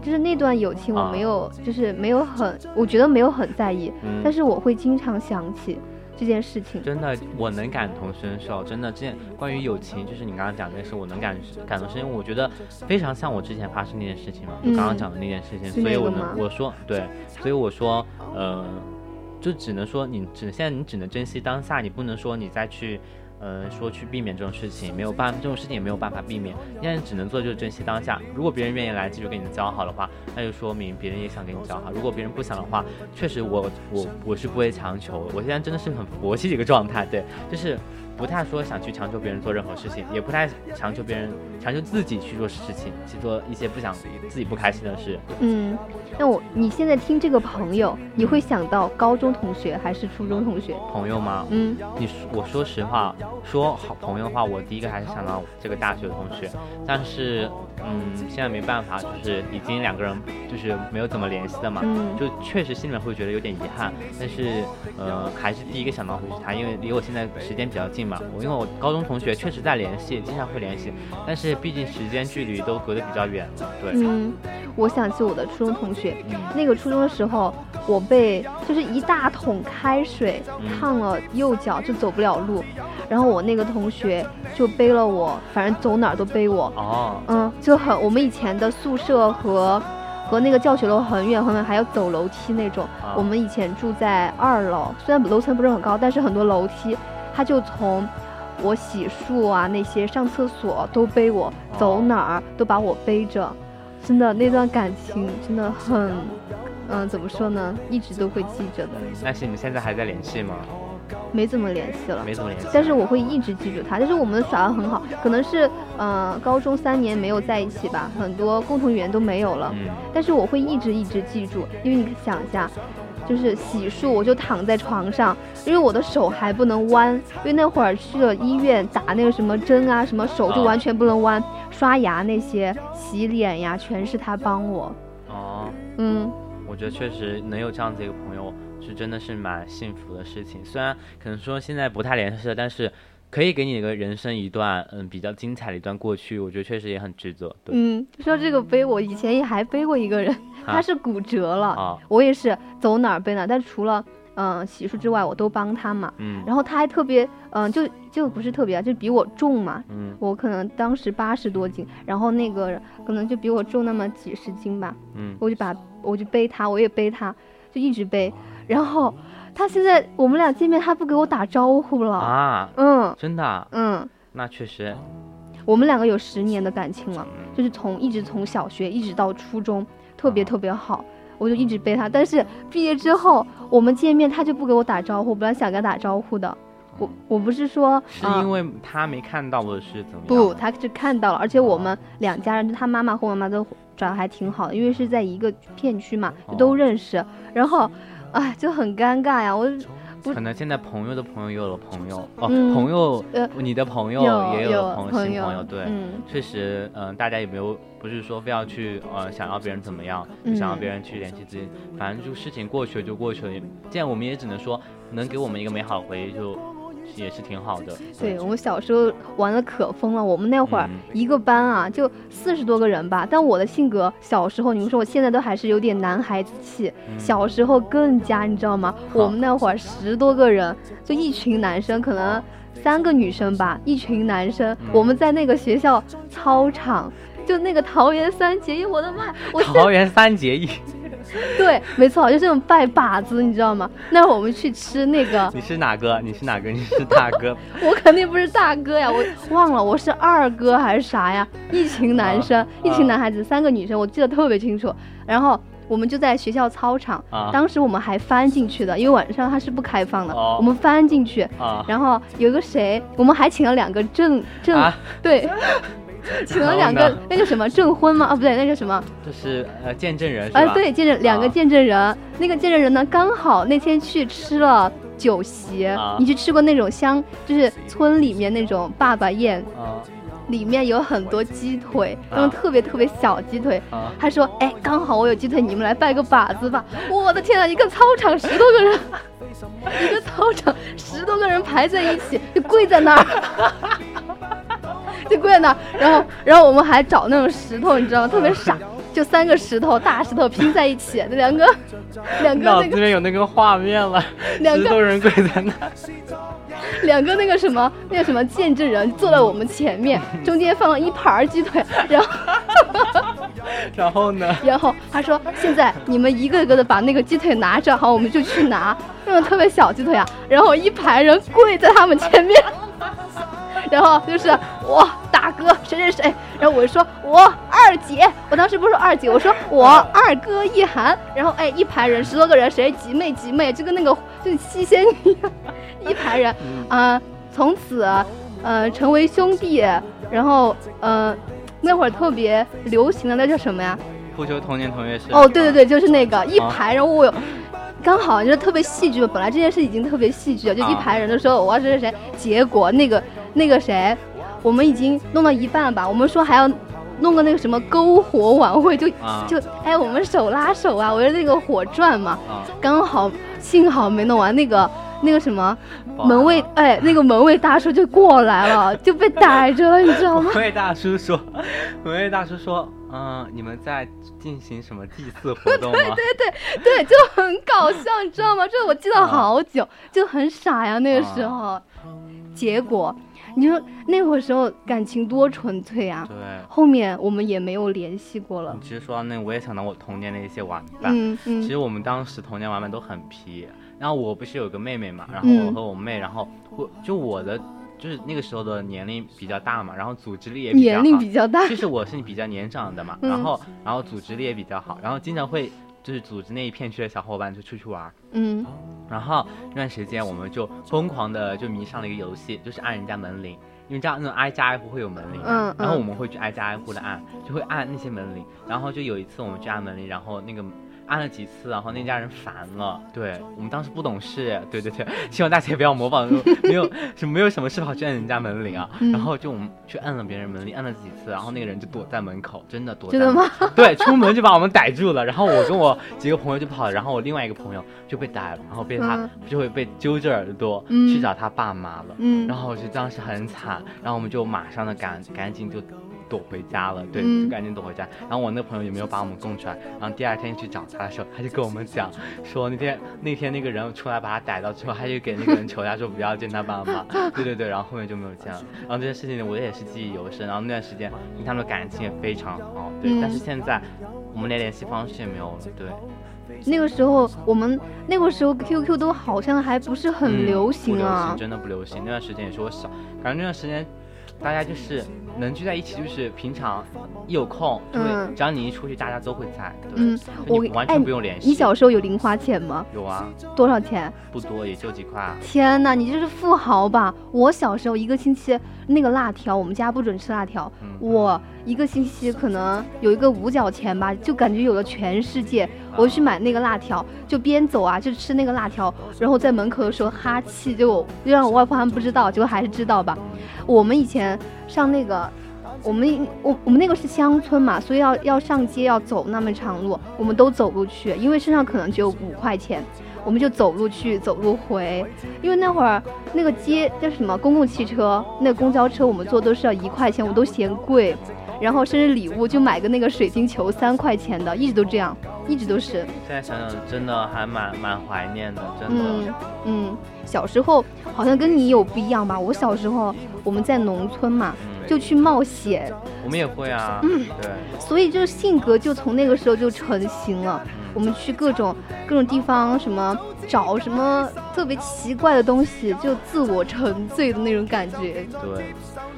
就是那段友情我啊没有，就是没有很，我觉得没有很在意，嗯但是我会经常想起这件事情。真的，我能感同身受。真的，这件关于友情，就是你刚刚讲的那事，我能感感同身受。我觉得非常像我之前发生那件事情嘛，就刚刚嗯讲的那件事情，是所以我能我说对，所以我说，呃，就只能说你只现在你只能珍惜当下，你不能说你再去。呃，说去避免这种事情没有办，这种事情也没有办法避免。现在只能做就是珍惜当下。如果别人愿意来继续跟你交好的话，那就说明别人也想跟你交好。如果别人不想的话，确实我我我是不会强求。我现在真的是很佛系的一个状态，对，就是不太说想去强求别人做任何事情，也不太强求别人强求自己去做事情，去做一些不想自己不开心的事。嗯，那我你现在听这个朋友，你会想到高中同学还是初中同学？朋友吗？嗯你说我说实话，说好朋友的话，我第一个还是想到这个大学同学，但是嗯，现在没办法，就是已经两个人就是没有怎么联系的嘛，嗯。就确实心里面会觉得有点遗憾，但是呃，还是第一个想到会是他，因为离我现在时间比较近嘛，我因为我高中同学确实在联系，经常会联系，但是毕竟时间距离都隔得比较远了，对，嗯，我想起我的初中同学，嗯。那个初中的时候，我被就是一大桶开水嗯。烫了右脚，就走不了路。然后我那个同学就背了我，反正走哪儿都背我。哦，嗯，就很我们以前的宿舍和和那个教学楼很远很远，还要走楼梯那种。啊我们以前住在二楼，虽然楼层不是很高，但是很多楼梯，他就从我洗漱啊那些上厕所都背我，走哪儿都把我背着。真的那段感情真的很，嗯，怎么说呢，一直都会记着的，但是你们现在还在联系吗？没怎么联系了。没怎么联系，但是我会一直记住他，但是我们耍的很好，可能是呃高中三年没有在一起吧，很多共同语言都没有了，嗯，但是我会一直一直记住，因为你想一下，就是洗漱我就躺在床上，因为我的手还不能弯，因为那会儿去了医院打那个什么针啊，什么手就啊完全不能弯，刷牙那些、洗脸呀，全是他帮我，哦。嗯。我觉得确实能有这样子一个朋友，是真的是蛮幸福的事情。虽然可能说现在不太联系了，但是可以给你一个人生一段嗯比较精彩的一段过去，我觉得确实也很值得。对，嗯，说这个背，我以前也还背过一个人，啊他是骨折了，啊我也是走哪儿背哪儿，但除了嗯、洗漱之外，我都帮他嘛。嗯然后他还特别，嗯、就就不是特别啊，就比我重嘛。嗯我可能当时八十多斤，然后那个可能就比我重那么几十斤吧。嗯，我就把我就背他，我也背他，就一直背。然后他现在我们俩见面，他不给我打招呼了。啊，嗯。真的啊，嗯，那确实，我们两个有十年的感情了，嗯。就是从一直从小学一直到初中，特别啊特别好。我就一直背他，但是毕业之后我们见面，他就不给我打招呼，本来想跟他打招呼的。我我不是说是啊。因为他没看到我是怎么样不，他是看到了，而且我们两家人，就他妈妈和我妈妈都长得还挺好的，因为是在一个片区嘛，就都哦认识。然后，哎，就很尴尬呀。我可能现在朋友的朋友也有了朋友哦，嗯朋友，呃你的朋友也有了朋友，新朋友，对，嗯确实，嗯、大家也没有不是说非要去呃想要别人怎么样，就想要嗯别人去联系自己，反正就事情过去了就过去了。也既然我们也只能说能给我们一个美好回忆就，也是挺好的。对我们小时候玩的可疯了，我们那会儿嗯一个班啊就四十多个人吧。但我的性格，小时候你们说我现在都还是有点男孩子气，嗯小时候更加，你知道吗？我们那会儿十多个人，就一群男生，可能三个女生吧，一群男生，嗯我们在那个学校操场。就那个桃园三结义，我的妈！我桃园三结义，对，没错，就这种拜把子，你知道吗？那我们去吃那个，你是哪个？你是哪个？你是大哥？我肯定不是大哥呀，我 忘了我是二哥还是啥呀？一群男生，啊一群男孩子，三个女生，我记得特别清楚。然后我们就在学校操场，啊当时我们还翻进去的，因为晚上它是不开放的，哦我们翻进去。啊然后有个谁，我们还请了两个正正，啊，对，请了两个那个什么证婚吗？啊，不对，那个什么，就是呃见证人？啊，对，见证两个啊见证人，那个见证人呢，刚好那天去吃了酒席。啊你去吃过那种乡，就是村里面那种爸爸宴，啊里面有很多鸡腿，那种啊特别特别小鸡腿。啊，他说：“哎，刚好我有鸡腿，你们来拜个把子吧。”我的天呐，一个操场十多个人，一个操场十多个人排在一起，就跪在那儿。就跪在那儿，然后，然后我们还找那种石头，你知道吗？特别傻，就三个石头，大石头拼在一起，那两个，两个脑子里那个，面有那个画面了，两个人跪在那，两个那个什么，那个什么见证人坐在我们前面，中间放了一盘鸡腿，然后。然后呢？然后他说：“现在你们一个个的把那个鸡腿拿着，好，我们就去拿那种特别小鸡腿啊。”然后一排人跪在他们前面，然后就是我，大哥谁谁谁，然后我就说我二姐，我当时不是说二姐，我说我二哥一涵，然后哎一排人十多个人，谁集妹集妹，就跟那个就七仙女一样，一排人啊、从此呃成为兄弟，然后呃那会儿特别流行的那叫什么呀？不求同年同月生。哦，对对对，就是那个一啊排，然后我有。刚好就是特别戏剧嘛，本来这件事已经特别戏剧了，就一啊排人的时候，我要谁谁谁，结果那个那个谁，我们已经弄到一半吧，我们说还要弄个那个什么篝火晚会，就、啊就哎我们手拉手啊，围着那个火转嘛，啊，刚好幸好没弄完，那个那个什么门卫安哎那个门卫大叔就过来了，就被逮着了，你知道吗？门卫大叔说，门卫大叔说，嗯，你们在进行什么祭祀活动吗？对对对，就很搞笑，你知道吗？这我记得啊好久，就很傻呀，那个时候。结果，你说那会儿时候感情多纯粹啊！对。后面我们也没有联系过了你。其实说到那，我也想到我童年的一些玩伴。嗯嗯其实我们当时童年玩伴都很皮，然后我不是有个妹妹嘛，然后嗯我和我妹，然后我就我的就是那个时候的年龄比较大嘛，然后组织力也比较好，年龄比较大 就。是我是比较年长的嘛，嗯然后然后组织力也比较好，然后经常会就是组织那一片区的小伙伴就出去玩，嗯然后那段时间我们就疯狂的就迷上了一个游戏，就是按人家门铃。因为这样那种挨家挨户会有门铃，嗯然后嗯我们会去挨家挨户的按，就会按那些门铃。然后就有一次我们去按门铃，然后那个按了几次，然后那家人烦了。对我们当时不懂事，对对对，希望大家也不要模仿，没有什没有什么事跑去按人家门铃啊。嗯然后就我们去按了别人门铃，按了几次，然后那个人就躲在门口，真的躲在真的门吗？对，出门就把我们逮住了，然后我跟我几个朋友就跑了，然后我另外一个朋友就被逮了，然后被他、嗯就会被揪着耳朵、嗯去找他爸妈了。嗯然后我就当时很惨，然后我们就马上的赶赶紧就躲回家了，对，嗯就赶紧躲回家。然后我那朋友也没有把我们供出来。然后第二天去找他的时候，他就跟我们讲说那天那天那个人出来把他逮到之后，他就给那个人求他说不要见他爸妈。对对对，然后后面就没有见了。然后这件事情我也是记忆犹深。然后那段时间跟他们的感情也非常好，对。嗯但是现在我们连联系方式也没有了，对。那个时候我们那个时候 QQ 都好像还不是很嗯流行啊。真的不流行。那段时间也是我小，感觉那段时间大家就是能聚在一起，就是平常一有空就会，嗯只要你一出去，大家都会在，对，嗯，我完哎全不用联系。你小时候有零花钱吗？有啊，多少钱？不多，也就几块啊。天呐，你就是富豪吧？我小时候一个星期那个辣条，我们家不准吃辣条，嗯，我一个星期可能有一个五角钱吧，就感觉有了全世界。我去买那个辣条，就边走啊，就吃那个辣条，然后在门口的时候哈气，就就让我外婆他们不知道，结果还是知道吧。我们以前上那个，我们我我们那个是乡村嘛，所以要要上街要走那么长路，我们都走路去，因为身上可能只有五块钱。我们就走路去，走路回，因为那会儿那个街叫什么公共汽车，那个公交车我们坐都是要一块钱，我都嫌贵。然后生日礼物就买个那个水晶球，三块钱的，一直都这样，一直都是。现在想想真的还蛮蛮怀念的，真的。嗯嗯，小时候好像跟你有不一样吧？我小时候我们在农村嘛，嗯，就去冒险，我们也会啊，对，所以就是性格就从那个时候就成型了。我们去各种各种地方，什么找什么特别奇怪的东西，就自我沉醉的那种感觉。对，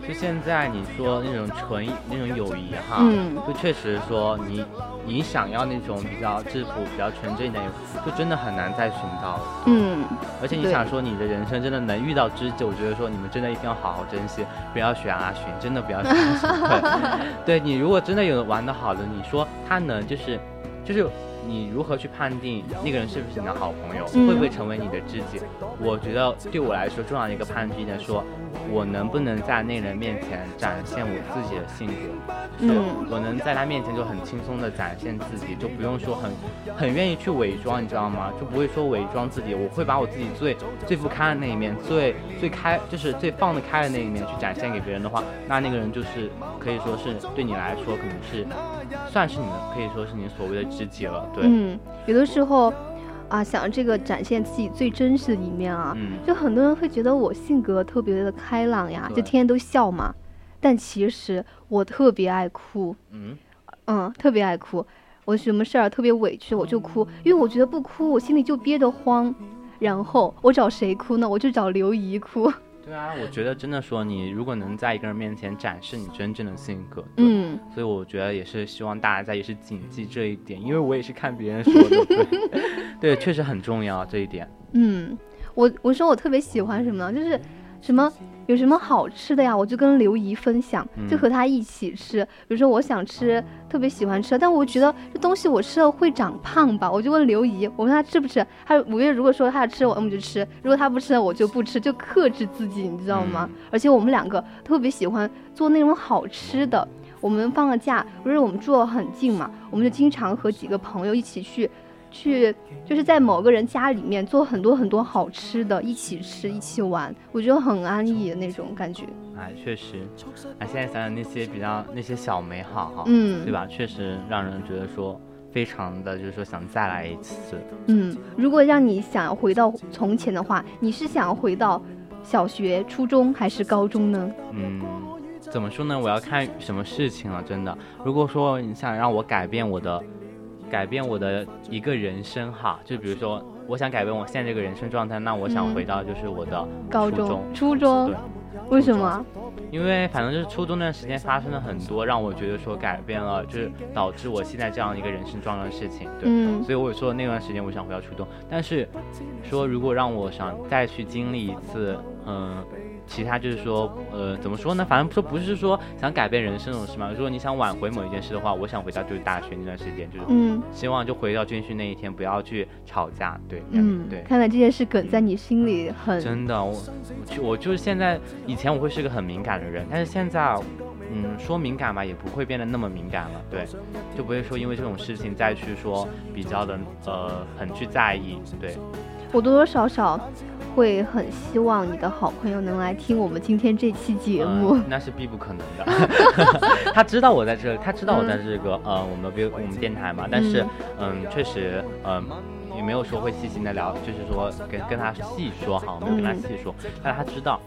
就现在你说那种纯那种友谊哈，嗯就确实说你你想要那种比较质朴、比较纯真一点，就真的很难再寻到了。嗯，而且你想说你的人生真的能遇到知己，我觉得说你们真的一定要好好珍惜，不要选阿寻，真的不要选阿寻。对，对你如果真的有玩的好的，你说他能就是就是。你如何去判定那个人是不是你的好朋友，嗯会不会成为你的知己？我觉得对我来说重要的一个判断呢，说我能不能在那个人面前展现我自己的性格，就是嗯我能在他面前就很轻松的展现自己，就不用说很很愿意去伪装，你知道吗？就不会说伪装自己，我会把我自己最最不堪的那一面，最最开就是最放得开的那一面去展现给别人的话，那那个人就是可以说是对你来说可能是算是你的，可以说是你所谓的知己了，对，嗯，有的时候啊，想这个展现自己最真实的一面啊，嗯，就很多人会觉得我性格特别的开朗呀，就天天都笑嘛。但其实我特别爱哭，嗯，嗯，特别爱哭。我什么事儿特别委屈我就哭，因为我觉得不哭我心里就憋得慌。然后我找谁哭呢？我就找刘姨哭。对啊，我觉得真的说你如果能在一个人面前展示你真正的性格，嗯，所以我觉得也是希望大家也是谨记这一点，因为我也是看别人说的，对，对，确实很重要这一点。嗯，我我说我特别喜欢什么呢？就是什么有什么好吃的呀，我就跟刘姨分享，就嗯和她一起吃。比如说我想吃特别喜欢吃，但我觉得这东西我吃了会长胖吧，我就问刘姨，我问她吃不吃，她五月如果说她要吃，我要么就吃；如果她不吃，我就不吃，就克制自己，你知道吗？嗯而且我们两个特别喜欢做那种好吃的。我们放了假，不是我们住得很近嘛，我们就经常和几个朋友一起去，去就是在某个人家里面做很多很多好吃的，一起吃一起玩，我觉得很安逸的那种感觉。哎，确实，哎，现在想想那些比较那些小美好哈，嗯，对吧？确实让人觉得说非常的，就是说想再来一次。嗯，如果让你想要回到从前的话，你是想要回到小学、初中还是高中呢？嗯，怎么说呢？我要看什么事情了，真的。如果说你想让我改变我的，改变我的一个人生哈，就比如说我想改变我现在这个人生状态，那我想嗯回到就是我的高中初中、初中对，为什么？因为反正就是初中那段时间发生了很多让我觉得说改变了，就是导致我现在这样一个人生状态的事情，对。嗯所以我说那段时间我想回到初中，但是说如果让我想再去经历一次，嗯，其他就是说，呃，怎么说呢？反正说不是说想改变人生这种事嘛。如果你想挽回某一件事的话，我想回到就是大学那段时间，就是嗯希望就回到军训那一天，不要去吵架，对，嗯，对。看来这件事梗在你心里很真的，我我就我就是现在，以前我会是个很敏感的人，但是现在，嗯，说敏感吧，也不会变得那么敏感了，对，就不会说因为这种事情再去说比较的呃很去在意，对，我多多少少，会很希望你的好朋友能来听我们今天这期节目。嗯、那是必不可能的。他知道我在这里，他知道我在这个、呃我们我们电台嘛，但是嗯，确实嗯。也没有说会细心的聊，就是说跟跟他细说哈，没有跟他细说，但他知道。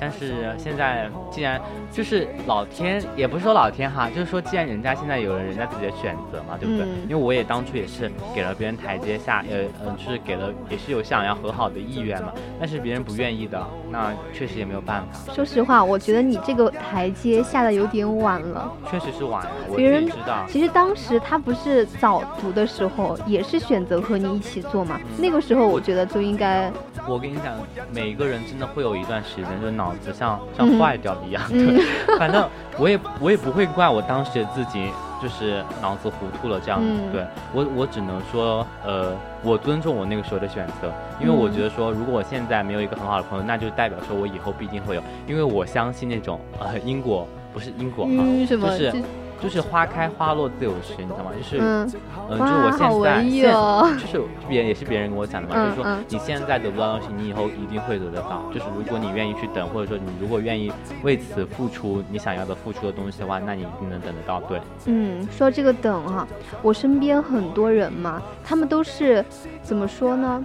但是现在既然就是老天，也不是说老天哈，就是说既然人家现在有了人家自己的选择嘛，对不对？因为我也当初也是给了别人台阶下，呃嗯，就是给了也是有想要和好的意愿嘛，但是别人不愿意的，那确实也没有办法。说实话，我觉得你这个台阶下的有点晚了。确实是晚了，别人知道。其实当时他不是早读的时候，也是选择和你一起。起做嘛，那个时候我觉得就应该。我跟你讲，每个人真的会有一段时间，就是脑子像像坏掉一样的。反正我也我也不会怪我当时的自己，就是脑子糊涂了这样子。对我我只能说，呃，我尊重我那个时候的选择，因为我觉得说，如果我现在没有一个很好的朋友，那就代表说我以后必定会有，因为我相信那种呃因果不是因果哈，就是。就是花开花落自有时，你知道吗？就是，嗯，就是我现在现就是别人也是别人跟我讲的嘛，就是说你现在得不到东西，你以后一定会得得到。就是如果你愿意去等，或者说你如果愿意为此付出你想要的付出的东西的话，那你一定能等得到。对，嗯，说这个等哈，我身边很多人嘛，他们都是怎么说呢？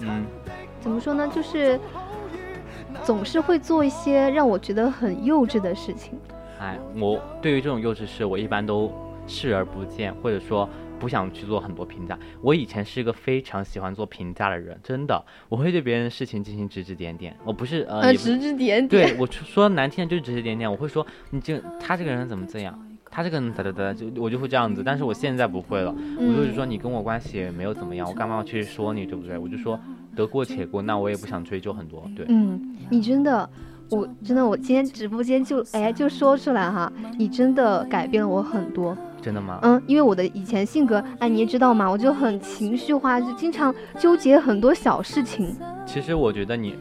嗯，怎么说呢？就是总是会做一些让我觉得很幼稚的事情。哎，我对于这种幼稚事，我一般都视而不见，或者说不想去做很多评价。我以前是一个非常喜欢做评价的人，真的，我会对别人的事情进行指指点点。我不是呃，指指点点。对我说难听的就是指指点点。我会说你这他这个人怎么这样，他这个人哒哒哒，就我就会这样子。但是我现在不会了，我就是说你跟我关系也没有怎么样，我干嘛要去说你，对不对？我就说得过且过，那我也不想追究很多。对，嗯，你真的。我真的，我今天直播间就哎就说出来哈，你真的改变了我很多。真的吗？嗯，因为我的以前性格，哎，你也知道嘛，我就很情绪化，就经常纠结很多小事情。其实我觉得你，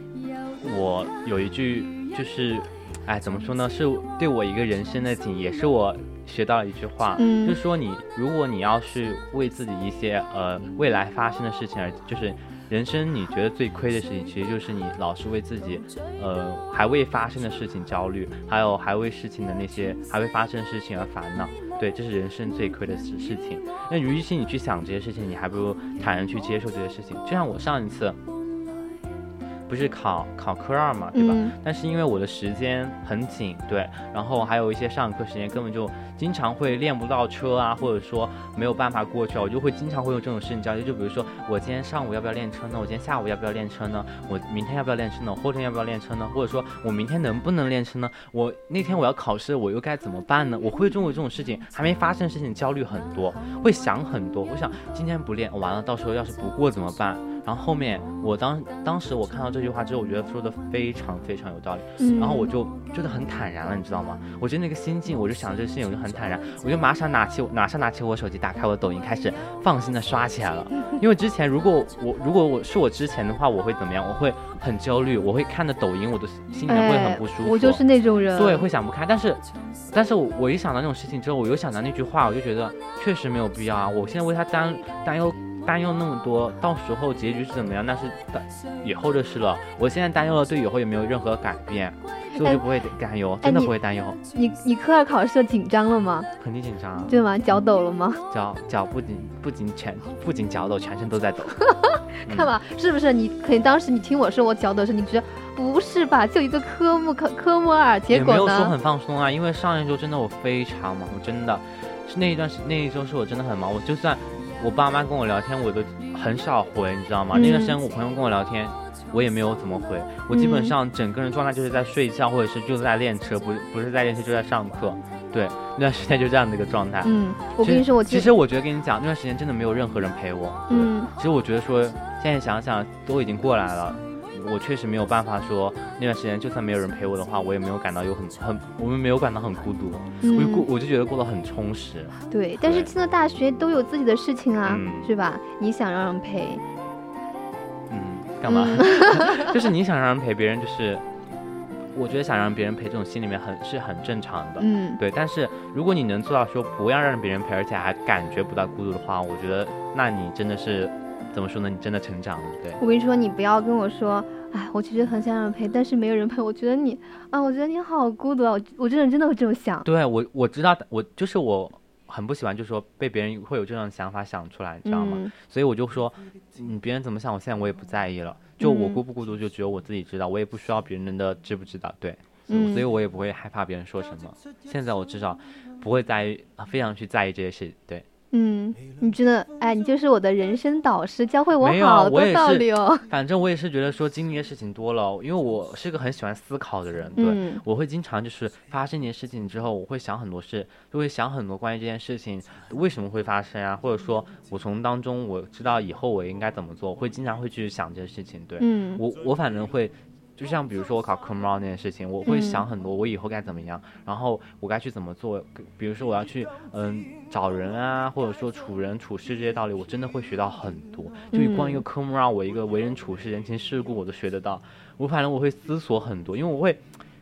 我有一句就是，哎，怎么说呢？是对我一个人生的景，也是我学到了一句话，嗯，就是说你，如果你要是为自己一些呃未来发生的事情而就是。人生你觉得最亏的事情，其实就是你老是为自己，呃，还未发生的事情焦虑，还有还未事情的那些还未发生的事情而烦恼。对，这是人生最亏的事事情。那与其你去想这些事情，你还不如坦然去接受这些事情。就像我上一次。不是考考科二嘛，对吧？但是因为我的时间很紧，对，然后还有一些上课时间根本就经常会练不到车啊，或者说没有办法过去啊，我就会经常会有这种事情焦虑。就比如说我今天上午要不要练车呢？我今天下午要不要练车呢？我明天要不要练车呢？后天要不要练车呢？或者说我明天能不能练车呢？我那天我要考试，我又该怎么办呢？我会因为这种事情还没发生事情焦虑很多，会想很多。我想今天不练完了，到时候要是不过怎么办？然后后面我当当时我看到这句话之后，我觉得说的非常非常有道理，嗯然后我就觉得很坦然了，你知道吗？我觉得那个心境，我就想这个事情，我就很坦然，我就马上拿起马上拿起我手机，打开我的抖音，开始放心的刷起来了。因为之前如果我如果我是我之前的话，我会怎么样？我会很焦虑，我会看着抖音，我的心里面会很不舒服。我就是那种人，对，会想不开。但是，但是我我一想到那种事情之后，我又想到那句话，我就觉得确实没有必要啊！我现在为他担担忧。担忧那么多，到时候结局是怎么样？那是等以后的事了。我现在担忧了，对以后也没有任何改变，所以我就不会担忧，真的不会担忧。你你科二考试紧张了吗？肯定紧张。对吗？脚抖了吗？脚脚不仅不仅全不仅脚抖，全身都在抖。看吧，是不是？你肯定当时你听我说我脚抖时，你觉得不是吧？就一个科目科科目二，结果呢？没有说很放松啊，因为上一周真的我非常忙，我真的是那一段时那一周是我真的很忙，我就算。我爸妈跟我聊天，我都很少回，你知道吗？那段时间我朋友跟我聊天，我也没有怎么回。我基本上整个人状态就是在睡觉，或者是就在练车，不不是在练车就在上课。对，那段时间就这样的一个状态。嗯，我跟你说，我其实我觉得跟你讲，那段时间真的没有任何人陪我。嗯，其实我觉得说，现在想想都已经过来了。我确实没有办法说那段时间，就算没有人陪我的话，我也没有感到有很很，我们没有感到很孤独，我就过我就觉得过得很充实。对，但是进了大学都有自己的事情啊，是吧？你想让人陪，嗯，干嘛？就是你想让人陪别人，就是我觉得想让别人陪这种心里面很是很正常的，嗯，对。但是如果你能做到说不要让别人陪，而且还感觉不到孤独的话，我觉得那你真的是。怎么说呢？你真的成长了，对我跟你说，你不要跟我说，哎，我其实很想让人陪，但是没有人陪。我觉得你啊，我觉得你好孤独啊！我我真的真的会这么想。对我我知道，我就是我很不喜欢，就是说被别人会有这种想法想出来，你知道吗？嗯所以我就说，嗯，别人怎么想，我现在我也不在意了。就我嗯孤不孤独，就只有我自己知道，我也不需要别人的知不知道。对，所以我也不会害怕别人说什么。现在我至少不会在意，非常去在意这些事。对，嗯，你真的，哎，你就是我的人生导师，教会我好多道理哦。反正我也是觉得说经历的事情多了，因为我是个很喜欢思考的人。对，嗯我会经常就是发生一件事情之后，我会想很多事，就会想很多关于这件事情为什么会发生啊，或者说我从当中我知道以后我应该怎么做，我会经常会去想这些事情。对、嗯我，我反正会。就像比如说我考 m r o 那件事情，我会嗯想很多，我以后该怎么样，然后我该去怎么做。比如说我要去嗯找人啊，或者说处人处事这些道理，我真的会学到很多。就光一个嗯科目让我一个为人处事、人情世故我都学得到。我反正我会思索很多，因为我会，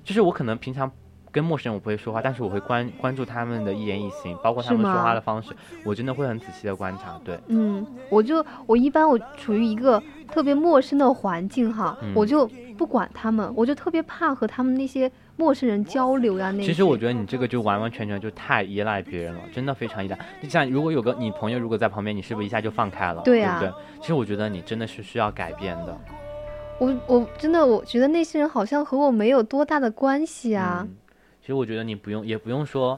就是我可能平常跟陌生人我不会说话，但是我会关关注他们的一言一行，包括他们说话的方式，我真的会很仔细的观察。对，嗯，我就我一般我处于一个特别陌生的环境哈，嗯我就不管他们，我就特别怕和他们那些陌生人交流呀那些。其实我觉得你这个就完完全全就太依赖别人了，真的非常依赖。就像如果有个你朋友如果在旁边，你是不是一下就放开了？对啊对不对？其实我觉得你真的是需要改变的。我我真的我觉得那些人好像和我没有多大的关系啊。嗯，其实我觉得你不用，也不用说，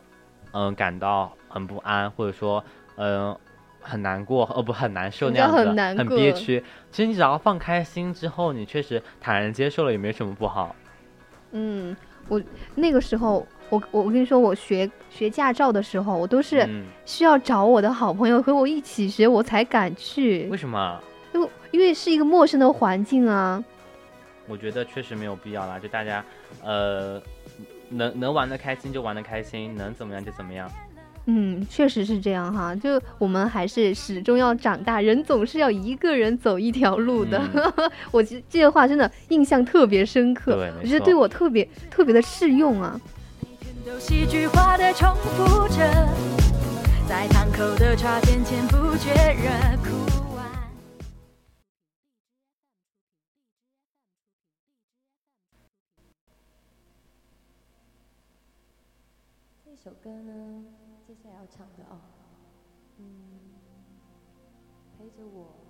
嗯、感到很不安，或者说，嗯、很难过，哦不，很难受那样子，很难很憋屈。其实你只要放开心之后，你确实坦然接受了，也没什么不好。嗯，我那个时候，我我跟你说，我学学驾照的时候，我都是嗯，需要找我的好朋友和我一起学，我才敢去为，什么？因为因为是一个陌生的环境啊。我觉得确实没有必要啦，就大家，呃，能能玩的开心就玩的开心，能怎么样就怎么样。嗯，确实是这样哈，就我们还是始终要长大，人总是要一个人走一条路的。嗯 我觉得这个话真的印象特别深刻，我觉得对我特别特别的适用啊。都戏剧化的重复着，在堂口的茶点前不觉热哭完。这首歌呢，陪着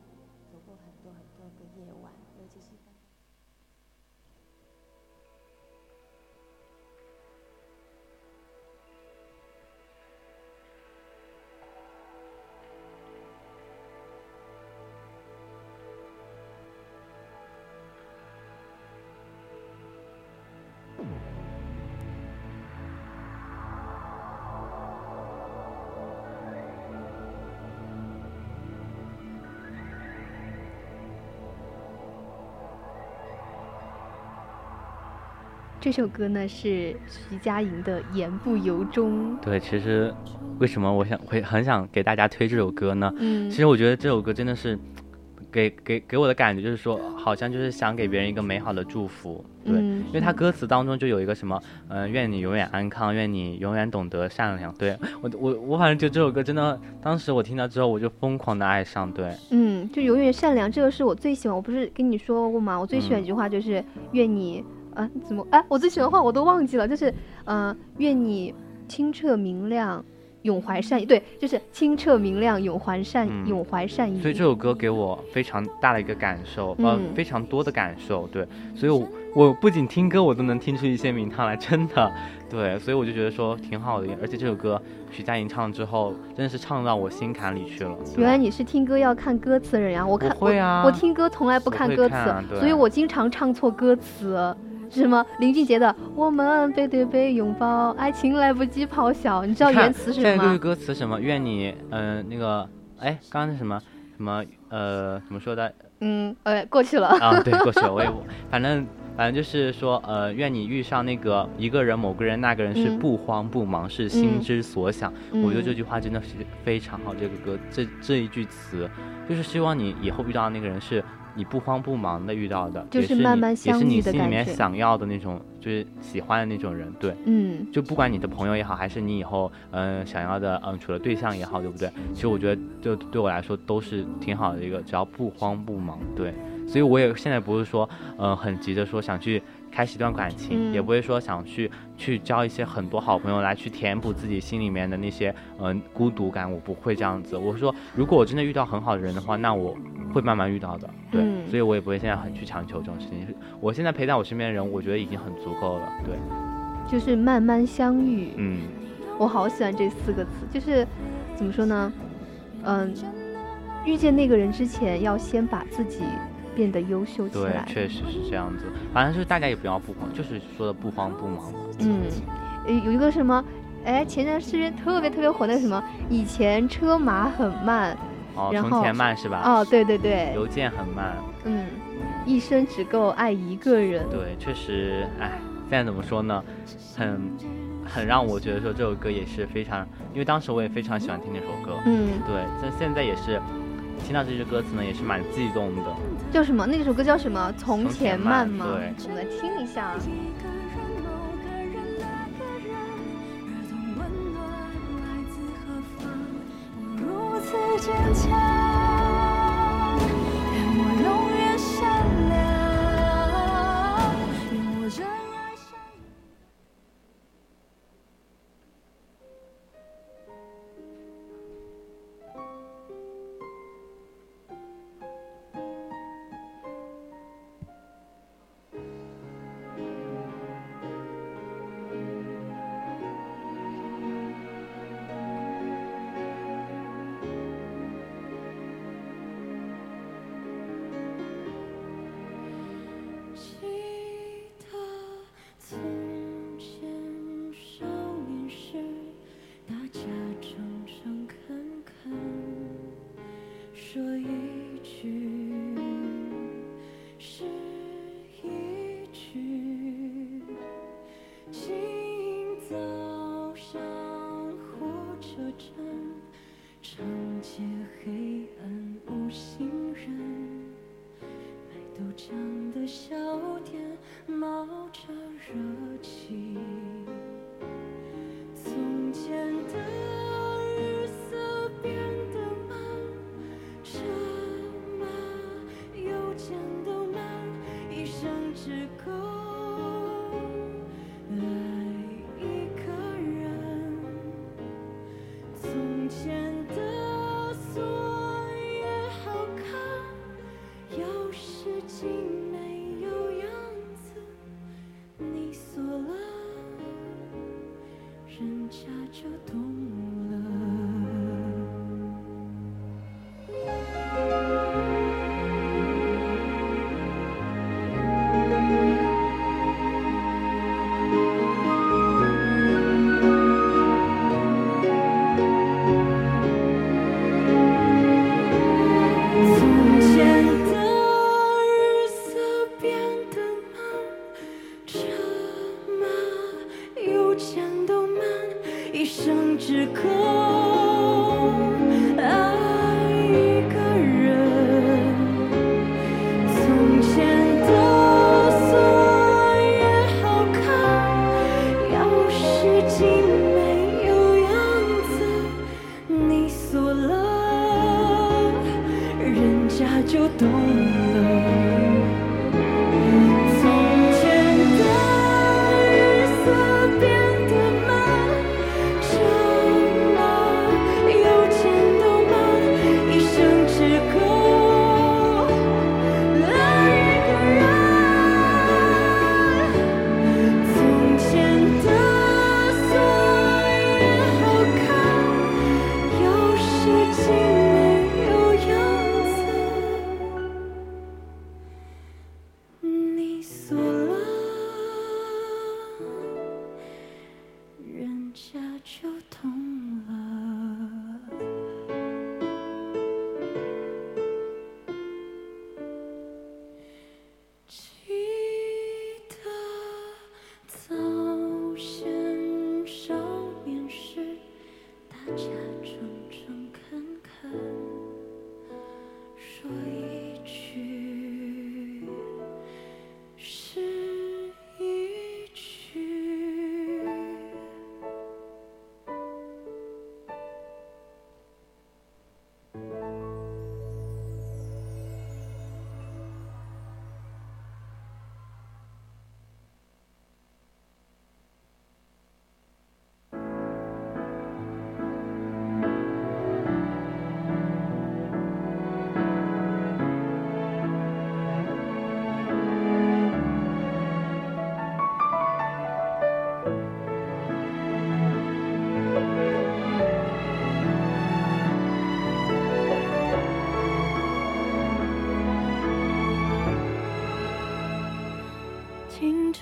这首歌呢是徐佳莹的《言不由衷》。对，其实为什么我想会很想给大家推这首歌呢？嗯其实我觉得这首歌真的是给给给我的感觉就是说，好像就是想给别人一个美好的祝福，对，嗯因为它歌词当中就有一个什么，嗯、愿你永远安康，愿你永远懂得善良，对我我我反正就这首歌真的，当时我听到之后我就疯狂的爱上，对，嗯，就永远善良，这个是我最喜欢。我不是跟你说过吗？我最喜欢嗯一句话就是愿你，啊，怎么哎，我最喜欢的话我都忘记了，就是呃，愿你清澈明亮，永怀善意。对，就是清澈明亮，永怀善，嗯永怀善意。所以这首歌给我非常大的一个感受，呃，嗯非常多的感受，对，所以我我不仅听歌，我都能听出一些名堂来，真的，对，所以我就觉得说挺好的，而且这首歌徐佳莹唱之后，真的是唱到我心坎里去了。原来你是听歌要看歌词的人呀、我看我会啊我，我听歌从来不看歌词，啊所以我经常唱错歌词。是什么？林俊杰的“我们背对背拥抱，爱情来不及咆哮”，你知道原词是什么？现在就是歌词什么，愿你，嗯、那个，哎，刚刚是什么什么，呃，怎么说的？嗯，呃，过去了。啊，对，过去了，我也反正反正就是说，呃，愿你遇上那个一个人、某个人、那个人是嗯不慌不忙，是心嗯之所想。我觉得这嗯句话真的是非常好，这个歌这这一句词，就是希望你以后遇到的那个人是你不慌不忙的遇到的，就也是也相遇的是你心里面想要的那种，就是喜欢的那种人，对。嗯就不管你的朋友也好，还是你以后嗯、呃想要的嗯处的对象也好，对不对？其实我觉得就对我来说都是挺好的一个，只要不慌不忙，对。所以我也现在不是说，呃，很急着说想去开始一段感情，嗯也不会说想去去交一些很多好朋友来去填补自己心里面的那些嗯、孤独感，我不会这样子。我说，如果我真的遇到很好的人的话，那我会慢慢遇到的，对，嗯所以我也不会现在很去强求这种事情。我现在陪在我身边的人，我觉得已经很足够了，对，就是慢慢相遇。嗯，我好喜欢这四个字，就是怎么说呢？嗯，遇见那个人之前，要先把自己变得优秀起对，来。确实是这样子。反正就是大家也不要不慌，就是说的不慌不忙嘛。嗯，呃有一个什么，哎，前段时间特别特别火那个什么，以前车马很慢，哦，从前慢是吧？哦，对对对，邮件很慢。嗯，一生只够爱一个人。对，确实，哎，现在怎么说呢？很很让我觉得说这首歌也是非常，因为当时我也非常喜欢听那首歌。嗯，对，但现在也是听到这句歌词呢，也是蛮激动的。叫什么？那首歌叫什么？从从前慢前慢吗？对我们来听一下此坚强，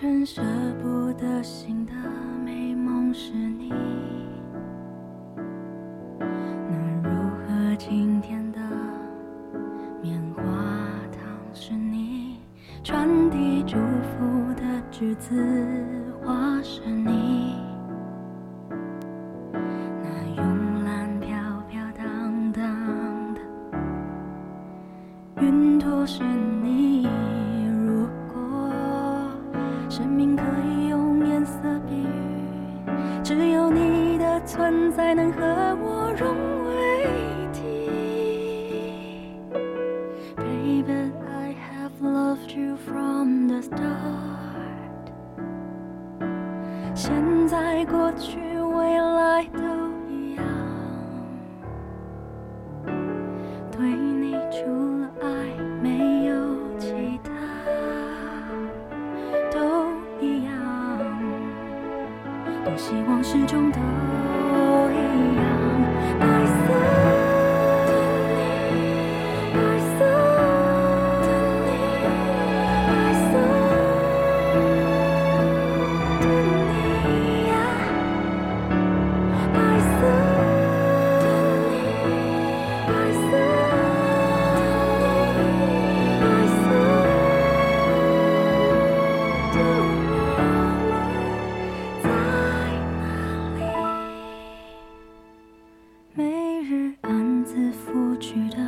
真舍不得心。是暗自拂去的。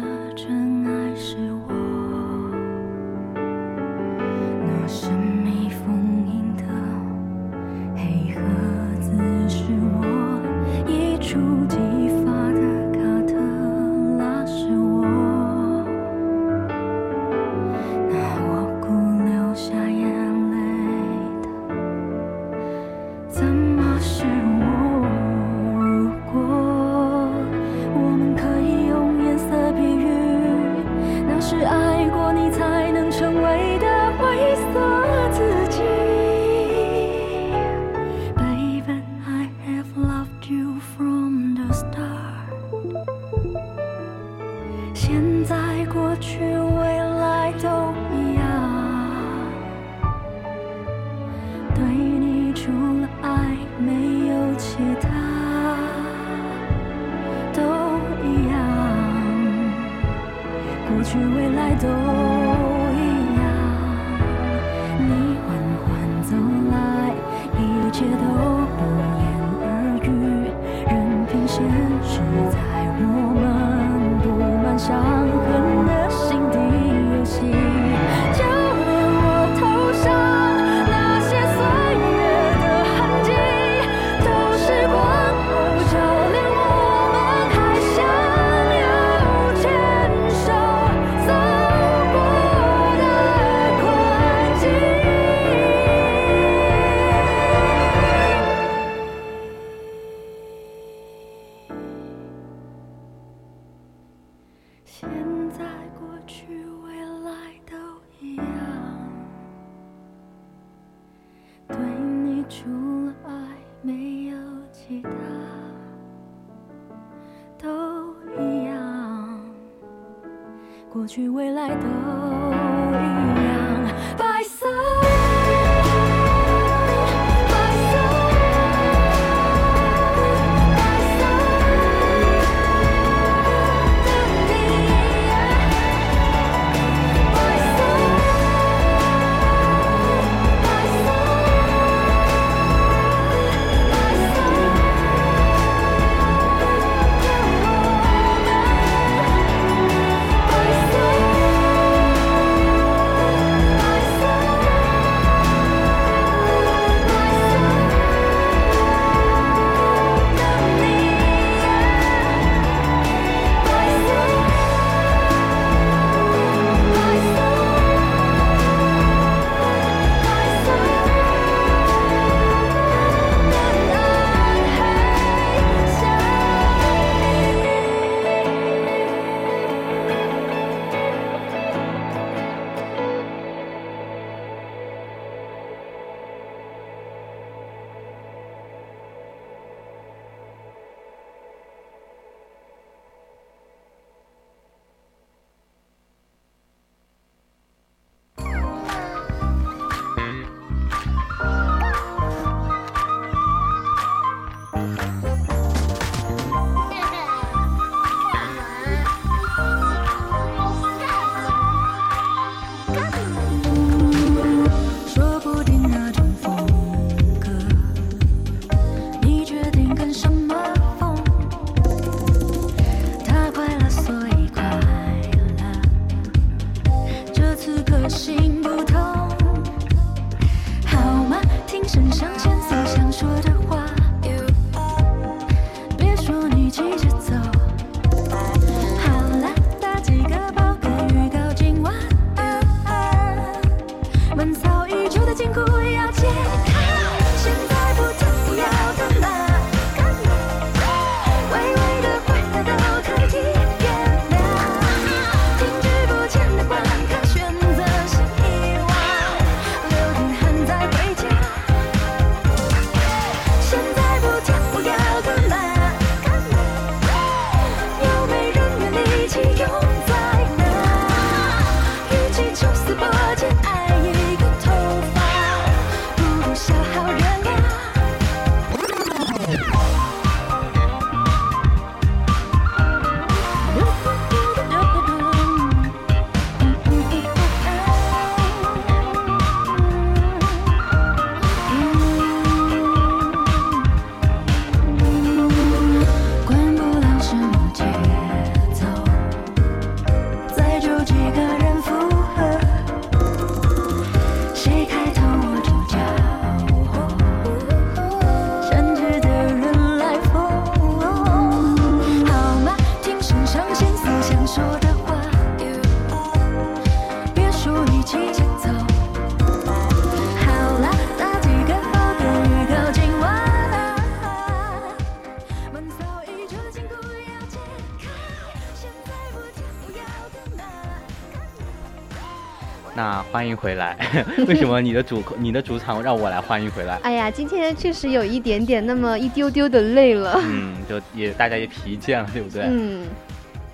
欢迎回来。为什么你的主你的主场让我来欢迎回来？哎呀，今天确实有一点点那么一丢丢的累了。嗯，就也大家也疲倦了，对不对？嗯，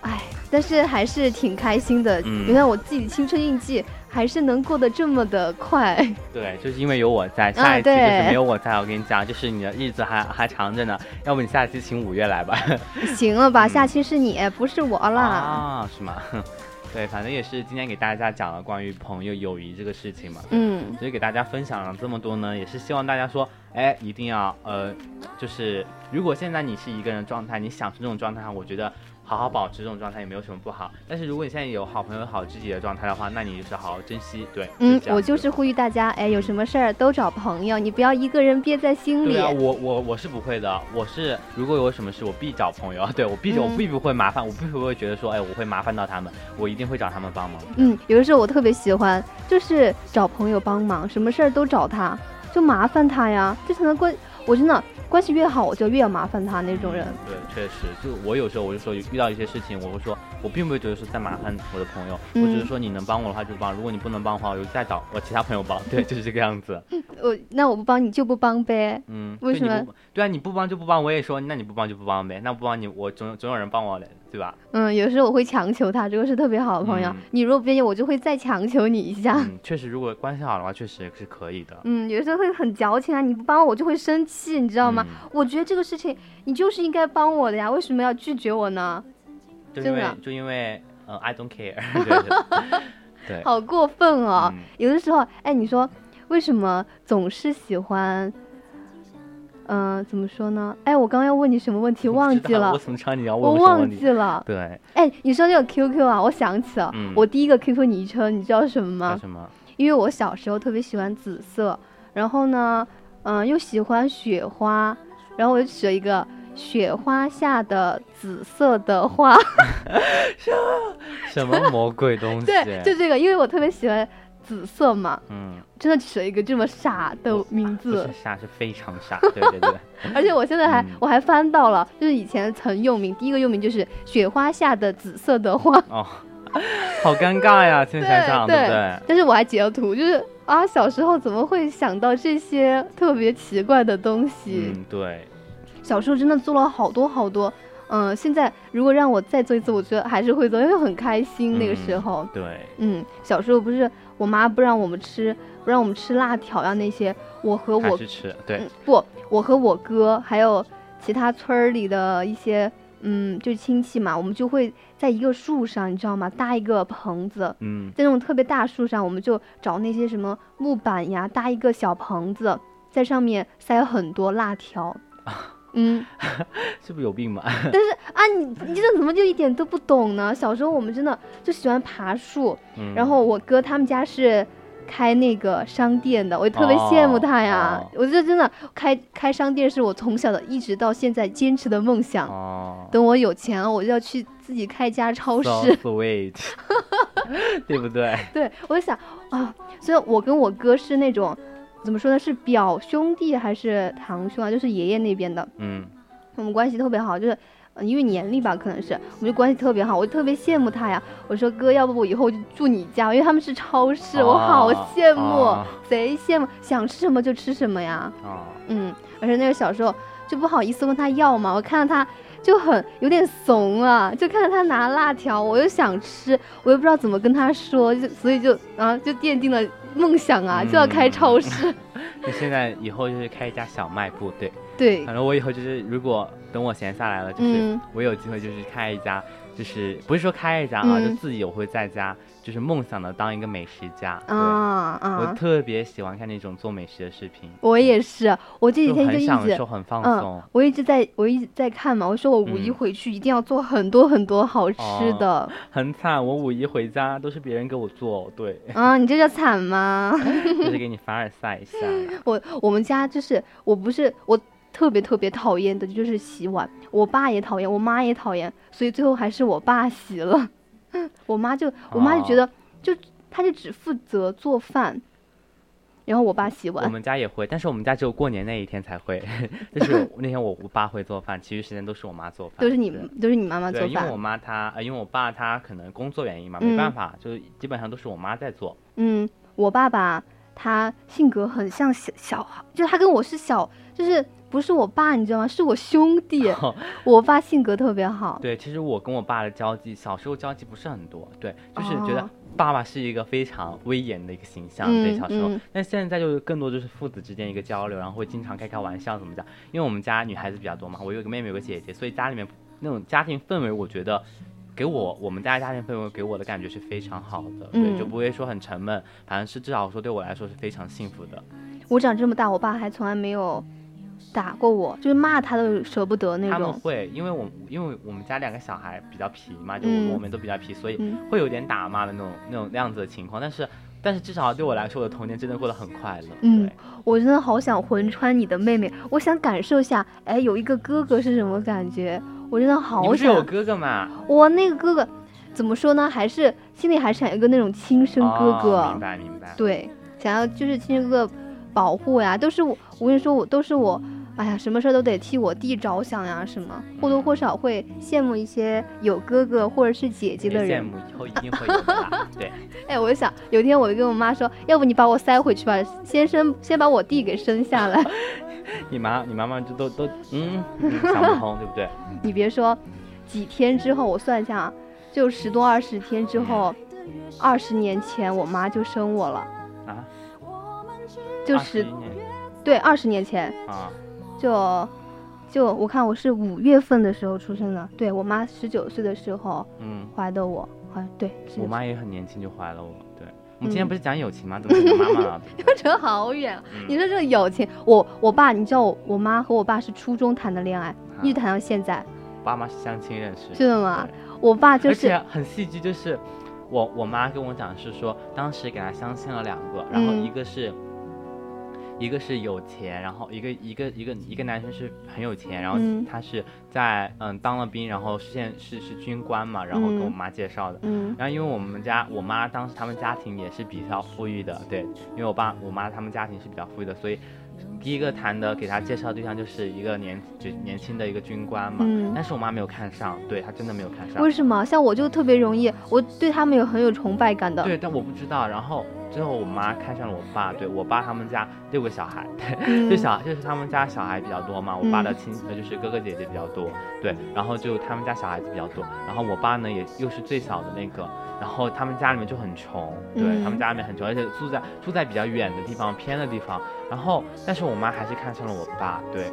哎，但是还是挺开心的。嗯你看我自己的青春印记还是能过得这么的快。对，就是因为有我在，下一期就是没有我在，我跟你讲，就是你的日子还还长着呢。要不你下期请五月来吧？行了吧，嗯下期是你，不是我了。啊，是吗？对，反正也是今天给大家讲了关于朋友友谊这个事情嘛。嗯，所以给大家分享了这么多呢，也是希望大家说，哎，一定要呃，就是如果现在你是一个人状态，你享受这种状态，我觉得好好保持这种状态也没有什么不好。但是如果你现在有好朋友、好知己的状态的话，那你就是好好珍惜。对，嗯，我就是呼吁大家，哎，有什么事儿都找朋友，你不要一个人憋在心里。对啊，我我我是不会的，我是如果有什么事，我必找朋友，对我必我嗯必不会麻烦，我必不会觉得说，哎，我会麻烦到他们，我一定会找他们帮忙。嗯，有的时候我特别喜欢，就是找朋友帮忙，什么事儿都找他，就麻烦他呀，这才能关。我真的关系越好，我就越要麻烦他那种人。对，确实，就我有时候我就说遇到一些事情，我会说，我并不会觉得是在麻烦我的朋友，嗯我只是说你能帮我的话就帮，如果你不能帮的话，我就再找我其他朋友帮。对，就是这个样子。我那我不帮你就不帮呗。嗯，为什么对？对啊，你不帮就不帮，我也说，那你不帮就不帮呗，那不帮你，我总总有人帮我的，对吧？嗯，有时候我会强求他，这个是特别好的朋友，嗯你如果不愿意，我就会再强求你一下。嗯，确实，如果关系好的话，确实是可以的。嗯，有时候会很矫情啊，你不帮我，我就会生气，你知道吗？嗯我觉得这个事情你就是应该帮我的呀，为什么要拒绝我呢？就因为真的就因为呃，I don't care 对。对对，好过分哦！嗯有的时候，哎，你说为什么总是喜欢？嗯、怎么说呢？哎，我刚刚要问你什么问题，忘记了我，怎么知道你要问我忘？记了。对，哎，你说这个 QQ 啊，我想起了，嗯我第一个 QQ 昵称你知道什么吗？什么？因为我小时候特别喜欢紫色，然后呢，嗯、又喜欢雪花，然后我就取了一个雪花下的紫色的花。什么魔鬼东西？对，就这个，因为我特别喜欢紫色嘛，嗯，真的取了一个这么傻的名不字是。傻，是非常傻。对 对对，而且我现在还、嗯我还翻到了，就是以前曾用名，第一个用名就是雪花下的紫色的花，哦，好尴尬呀！现在想想，对不对？但是我还截了图，就是啊，小时候怎么会想到这些特别奇怪的东西？嗯，对，小时候真的做了好多好多，嗯，现在如果让我再做一次，我觉得还是会做，因为很开心那个时候。对，嗯，小时候不是我妈不让我们吃，不让我们吃辣条呀、那些，我和我吃，对嗯，不，我和我哥还有其他村儿里的一些，嗯，就是亲戚嘛，我们就会在一个树上，你知道吗？搭一个棚子，嗯，在那种特别大树上，我们就找那些什么木板呀，搭一个小棚子，在上面塞很多辣条。嗯，是不是有病嘛？但是啊，你你这怎么就一点都不懂呢？小时候我们真的就喜欢爬树，嗯然后我哥他们家是开那个商店的，我特别羡慕他呀。我觉得真的开开商店是我从小的一直到现在坚持的梦想。哦等我有钱了，我就要去自己开一家超，so 市。sweet，对不对？对，我就想啊，所以我跟我哥是那种怎么说呢？是表兄弟还是堂兄啊？就是爷爷那边的，嗯，我们关系特别好，就是。呃因为年龄吧，可能是我们就关系特别好，我就特别羡慕他呀。我说哥，要不我以后就住你家，因为他们是超市，我好哦羡慕，哦贼羡慕，想吃什么就吃什么呀。啊，嗯，而且那个小时候就不好意思问他要嘛，我看到他就很有点怂啊，就看到他拿辣条，我又想吃，我又不知道怎么跟他说，就所以就啊就奠定了梦想啊，就要开超市。就现在以后就是开一家小卖部，对，对。反，正我以后就是如果等我闲下来了，就是嗯。我有机会就是开一家，就是不是说开一家啊，嗯。就自己我会在家，就是梦想的当一个美食家，啊。啊我啊，特别喜欢看那种做美食的视频，我也是，我这几天就一直很享受、很放嗯松。我一直在我一直在看嘛，我说我五一嗯回去一定要做很多很多好吃哦的、很惨，我五一回家都是别人给我做，对，啊！你这叫惨吗？就是给你凡尔赛一下。我我们家就是我不是我特别特别讨厌的就是洗碗，我爸也讨厌，我妈也讨厌，所以最后还是我爸洗了。我妈就我妈就觉得就她就只负责做饭，然后我爸洗碗我。们家也会，但是我们家只有过年那一天才会，就是那天我我爸会做饭，其余时间都是我妈做饭。都是你们都是你妈妈做饭，因为我，妈她呃，因为我爸他可能工作原因嘛，嗯没办法，就是基本上都是我妈在做。嗯，我爸爸他性格很像小小孩，就是他跟我是小，就是不是我爸，你知道吗？是我兄弟。我爸性格特别好，对，其实我跟我爸的交际，小时候交际不是很多，对，就是觉得哦爸爸是一个非常威严的一个形象，嗯对，小时候。嗯但现在就是更多就是父子之间一个交流，然后会经常开开玩笑怎么讲？因为我们家女孩子比较多嘛，我有个妹妹，有个姐姐，所以家里面那种家庭氛围，我觉得。给我我们家的家庭氛围给我的感觉是非常好的，对，嗯就不会说很沉闷，反正是至少说对我来说是非常幸福的。我长这么大，我爸还从来没有打过我，就是骂他都舍不得那种他们。会，因为我因为我们家两个小孩比较皮嘛，就嗯我们都比较皮，所以嗯会有点打骂的那种那种那样子的情况。但是但是至少对我来说，我的童年真的过得很快乐。嗯对，我真的好想魂穿你的妹妹，我想感受一下，哎，有一个哥哥是什么感觉？我真的你好不是有想。哥哥吗？我那个哥哥怎么说呢？还是心里还是想有一个那种亲生哥哥。哦明白明白。对，想要就是亲生哥哥保护呀，都是我，我跟你说，我都是我，哎呀，什么事儿都得替我弟着想呀，什么或多或少会羡慕一些有哥哥或者是姐姐的人。羡慕，以后一定会 有的。对，哎，我就想有一天我就跟我妈说，要不你把我塞回去吧，先生先把我弟给生下来。你妈你妈妈就都都嗯嗯想不通，对不对？你别说，几天之后我算一下啊，就十多二十天之后，二十年前我妈就生我了，啊就是对二十年前。啊，就就我看我是五月份的时候出生的，对我妈十九岁的时候嗯，怀的我，好像对我妈也很年轻就怀了我。对，我们今天嗯不是讲友情吗？怎么讲妈妈了？对不对扯好远。嗯你说这个友情，我我爸，你知道我我妈和我爸是初中谈的恋爱，一直谈到现在，爸妈是相亲认识，是的吗？我爸就而且是很戏剧，就是我我妈跟我讲是说，当时给他相亲了两个，然后嗯一个是。一个是有钱，然后一个一个一个一个男生是很有钱，然后嗯他是在嗯当了兵，然后现是是军官嘛，然后跟我嗯妈介绍的。嗯然后因为我们家我妈当时他们家庭也是比较富裕的，对，因为我爸我妈他们家庭是比较富裕的，所以第一个谈的给他介绍对象就是一个年就年轻的一个军官嘛，嗯但是我妈没有看上，对她真的没有看上为。什么？像我就特别容易，我对他们有很有崇拜感的。对，但我不知道。然后之后我妈看上了我爸，对我爸他们家六个小孩，对，嗯，就小就是他们家小孩比较多嘛，我爸的嗯亲呃就是哥哥姐姐比较多，对，然后就他们家小孩子比较多，然后我爸呢也又是最小的那个，然后他们家里面就很穷，对、嗯他们家里面很穷，而且住在住在比较远的地方，偏的地方，然后但是我妈还是看上了我爸，对，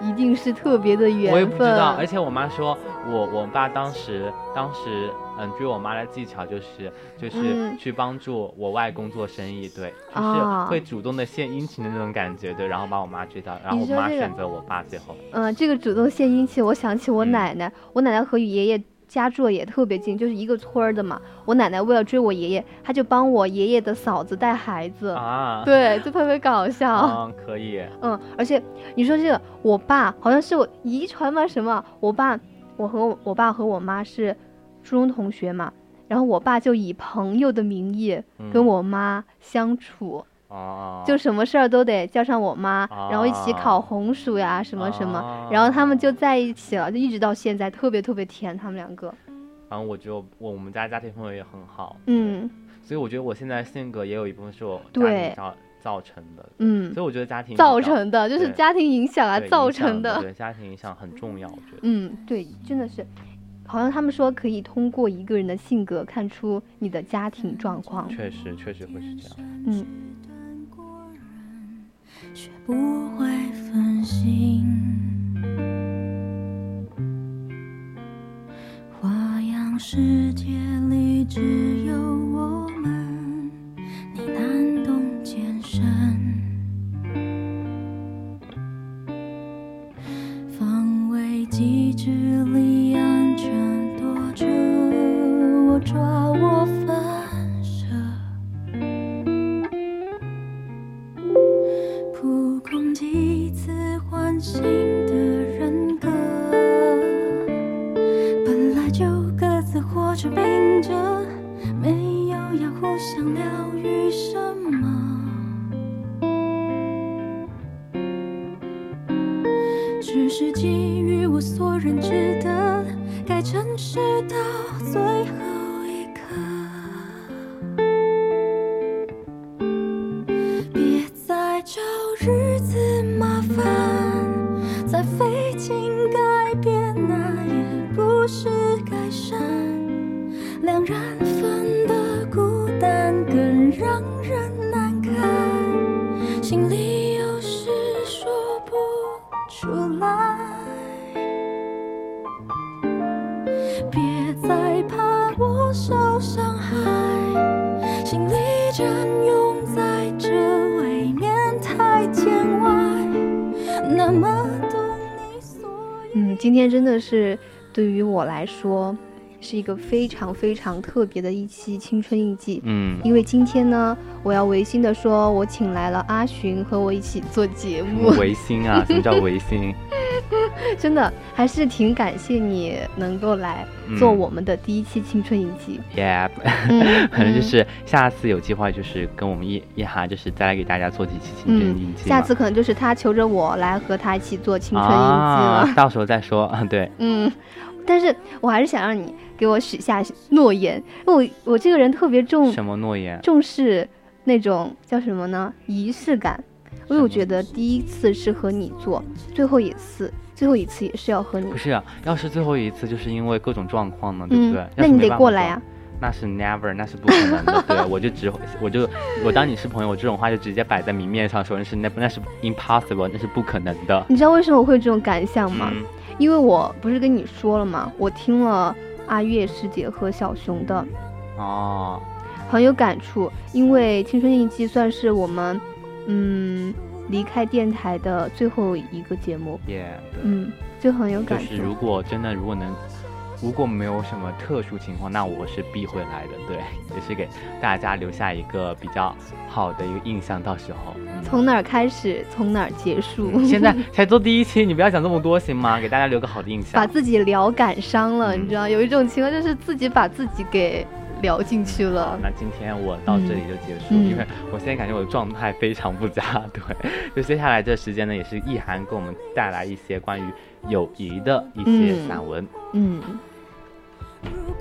一定是特别的缘分。我也不知道，而且我妈说我我爸当时当时嗯追我妈的技巧就是就是嗯去帮助我外公做生意，对，就是啊会主动的献殷勤的那种感觉，对，然后把我妈追到，然后我妈选择我爸最后，嗯，这个主动献殷勤，我想起我嗯奶奶，我奶奶和爷爷家住的也特别近，就是一个村儿的嘛。我奶奶为了追我爷爷，她就帮我爷爷的嫂子带孩子，啊，对，就特别搞 笑。嗯，可以，嗯，而且你说这个，我爸好像是我遗传吗？什么？我爸，我和我我爸和我妈是初中同学嘛，然后我爸就以朋友的名义嗯。跟我妈相处，哦，就什么事儿都得叫上我妈，然后一起烤哦红薯呀，什么什么，然后他们就在一起了，就一直到现在，特别特别甜，他们两个。然后我就我我们家家庭氛围也很好，嗯。所以我觉得我现在性格也有一部分是我家对。庭造造成的，嗯。所，以我觉得家庭造成的就是家庭影响啊，造成的。对家庭影响很重要，我觉得。嗯，对，真的是，好像他们说可以通过一个人的性格看出你的家庭状况。确实，确实会是这样。嗯，却不会分心。花样世界里只有我们，你难懂艰深。防卫机制里抓我分舍，扑空几次唤醒的人格，本来就各自活着病着，没有要互相疗愈什么，只是基于我所认知的，该诚实到最后。天真的是对于我来说是一个非常非常特别的一期青春印记。嗯，因为今天呢，我要违心的说，我请来了阿寻和我一起做节目违心啊？什么叫维新？真的还是挺感谢你能够来嗯做我们的第一期青春印记。Yeah，嗯 可能就嗯是下次有计划，就是跟我们一一哈，就是再来给大家做几期青春印嗯，记。下次可能就是他求着我来和他一起做青春印记了。啊，到时候再说。对，嗯，但是我还是想让你给我许下诺言，因为我我这个人特别重什么诺言？重视那种叫什么呢？仪式感。因为我觉得第一次是和你做，最后一次，最后一次也是要和你不。是啊，要是最后一次，就是因为各种状况呢，对嗯不对？要那你得过来呀。那是 never，那是不可能的。对，我就只我就我当你是朋友，我这种话就直接摆在明面上说，那是那那是 impossible，那是不可能的。你知道为什么我会有这种感想吗？嗯因为我不是跟你说了吗？我听了阿月师姐和小熊的，哦，很有感触。因为《青春印记》算是我们，嗯，离开电台的最后一个节目，耶、对。嗯，就很有感触。就是如果真的如果能，如果没有什么特殊情况，那我是必会来的。对，也是给大家留下一个比较好的一个印象。到时候，嗯从哪儿开始，从哪儿结束。嗯现在才做第一期，你不要讲这么多行吗？给大家留个好的印象。把自己聊感伤了，嗯你知道，有一种情况就是自己把自己给聊进去好了，。那今天我到这里就结束，嗯因为我现在感觉我的状态非常不佳。对，就接下来这时间呢，也是意涵给我们带来一些关于友谊的一些嗯散文。嗯，如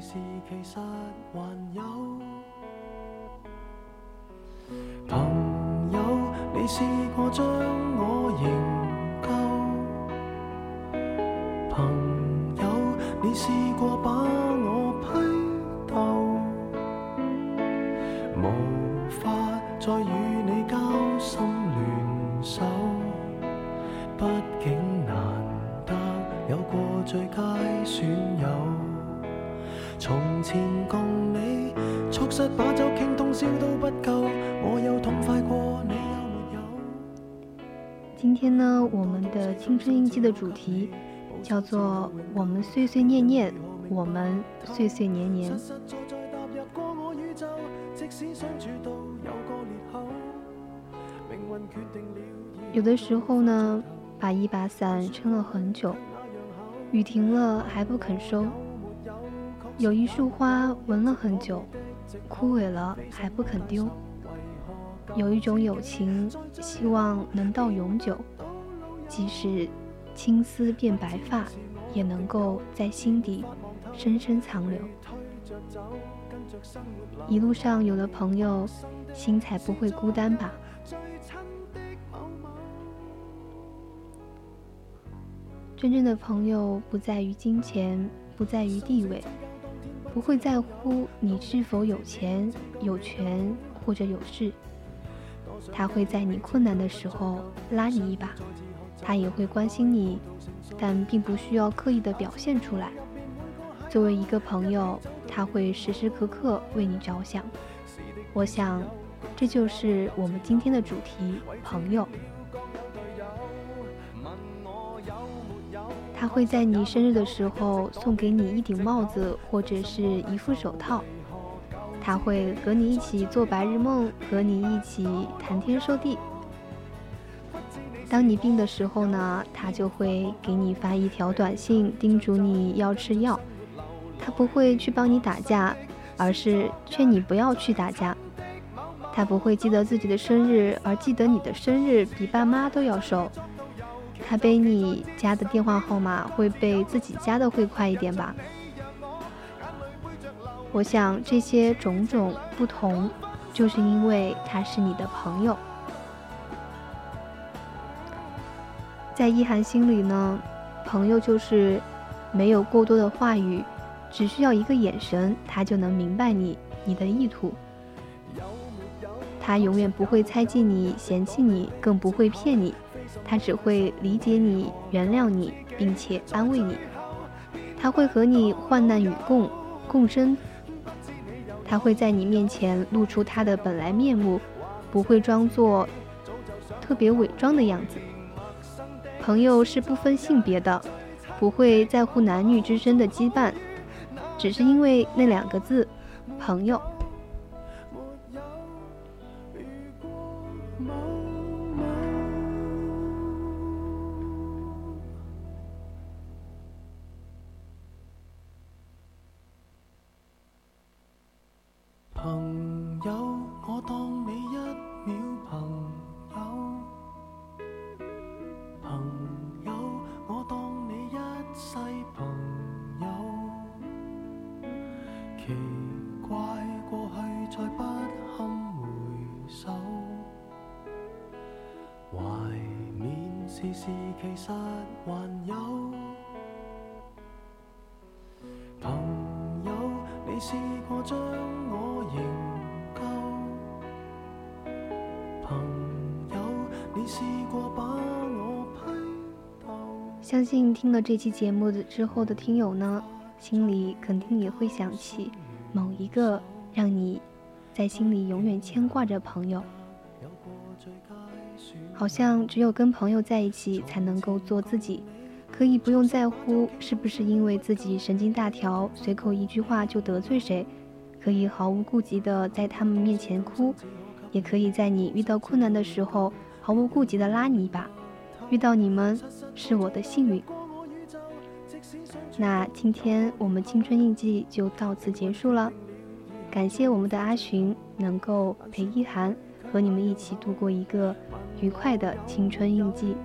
其实还有朋友，你试过追。叫做“我们碎碎念念，我们岁岁年年實實在在踏入過我宇宙，即使相處到有個裂口，命運決定了已”。有的時候呢，把一把傘撐了很久，雨停了還不肯收；有一束花闻了很久，枯萎了还不肯丢。有一种友情，希望能到永久，即使青丝变白发，也能够在心底深深藏留。一路上有了朋友，心才不会孤单吧。真正的朋友不在于金钱，不在于地位，不会在乎你是否有钱、有权或者有势，他会在你困难的时候拉你一把，他也会关心你，但并不需要刻意的表现出来。作为一个朋友，他会时时刻刻为你着想。我想，这就是我们今天的主题——朋友。他会在你生日的时候送给你一顶帽子或者是一副手套。他会和你一起做白日梦，和你一起谈天说地。当你病的时候呢，他就会给你发一条短信，叮嘱你要吃药。他不会去帮你打架，而是劝你不要去打架。他不会记得自己的生日，而记得你的生日比爸妈都要熟。他背你家的电话号码会被自己家的会快一点吧？我想这些种种不同，就是因为他是你的朋友。在易涵心里呢，朋友就是没有过多的话语，只需要一个眼神，他就能明白你你的意图。他永远不会猜忌你、嫌弃你，更不会骗你，他只会理解你、原谅你，并且安慰你。他会和你患难与共，共生。他会在你面前露出他的本来面目，不会装作特别伪装的样子。朋友是不分性别的，不会在乎男女之身的羁绊，只是因为那两个字“朋友”。信听了这期节目的之后的听友呢，心里肯定也会想起某一个让你在心里永远牵挂着朋友。好像只有跟朋友在一起才能够做自己，可以不用在乎是不是因为自己神经大条，随口一句话就得罪谁，可以毫无顾忌的在他们面前哭，也可以在你遇到困难的时候毫无顾忌的拉你一把。遇到你们是我的幸运。那今天我们青春印记就到此结束了，感谢我们的阿寻能够陪一涵和你们一起度过一个愉快的青春印记。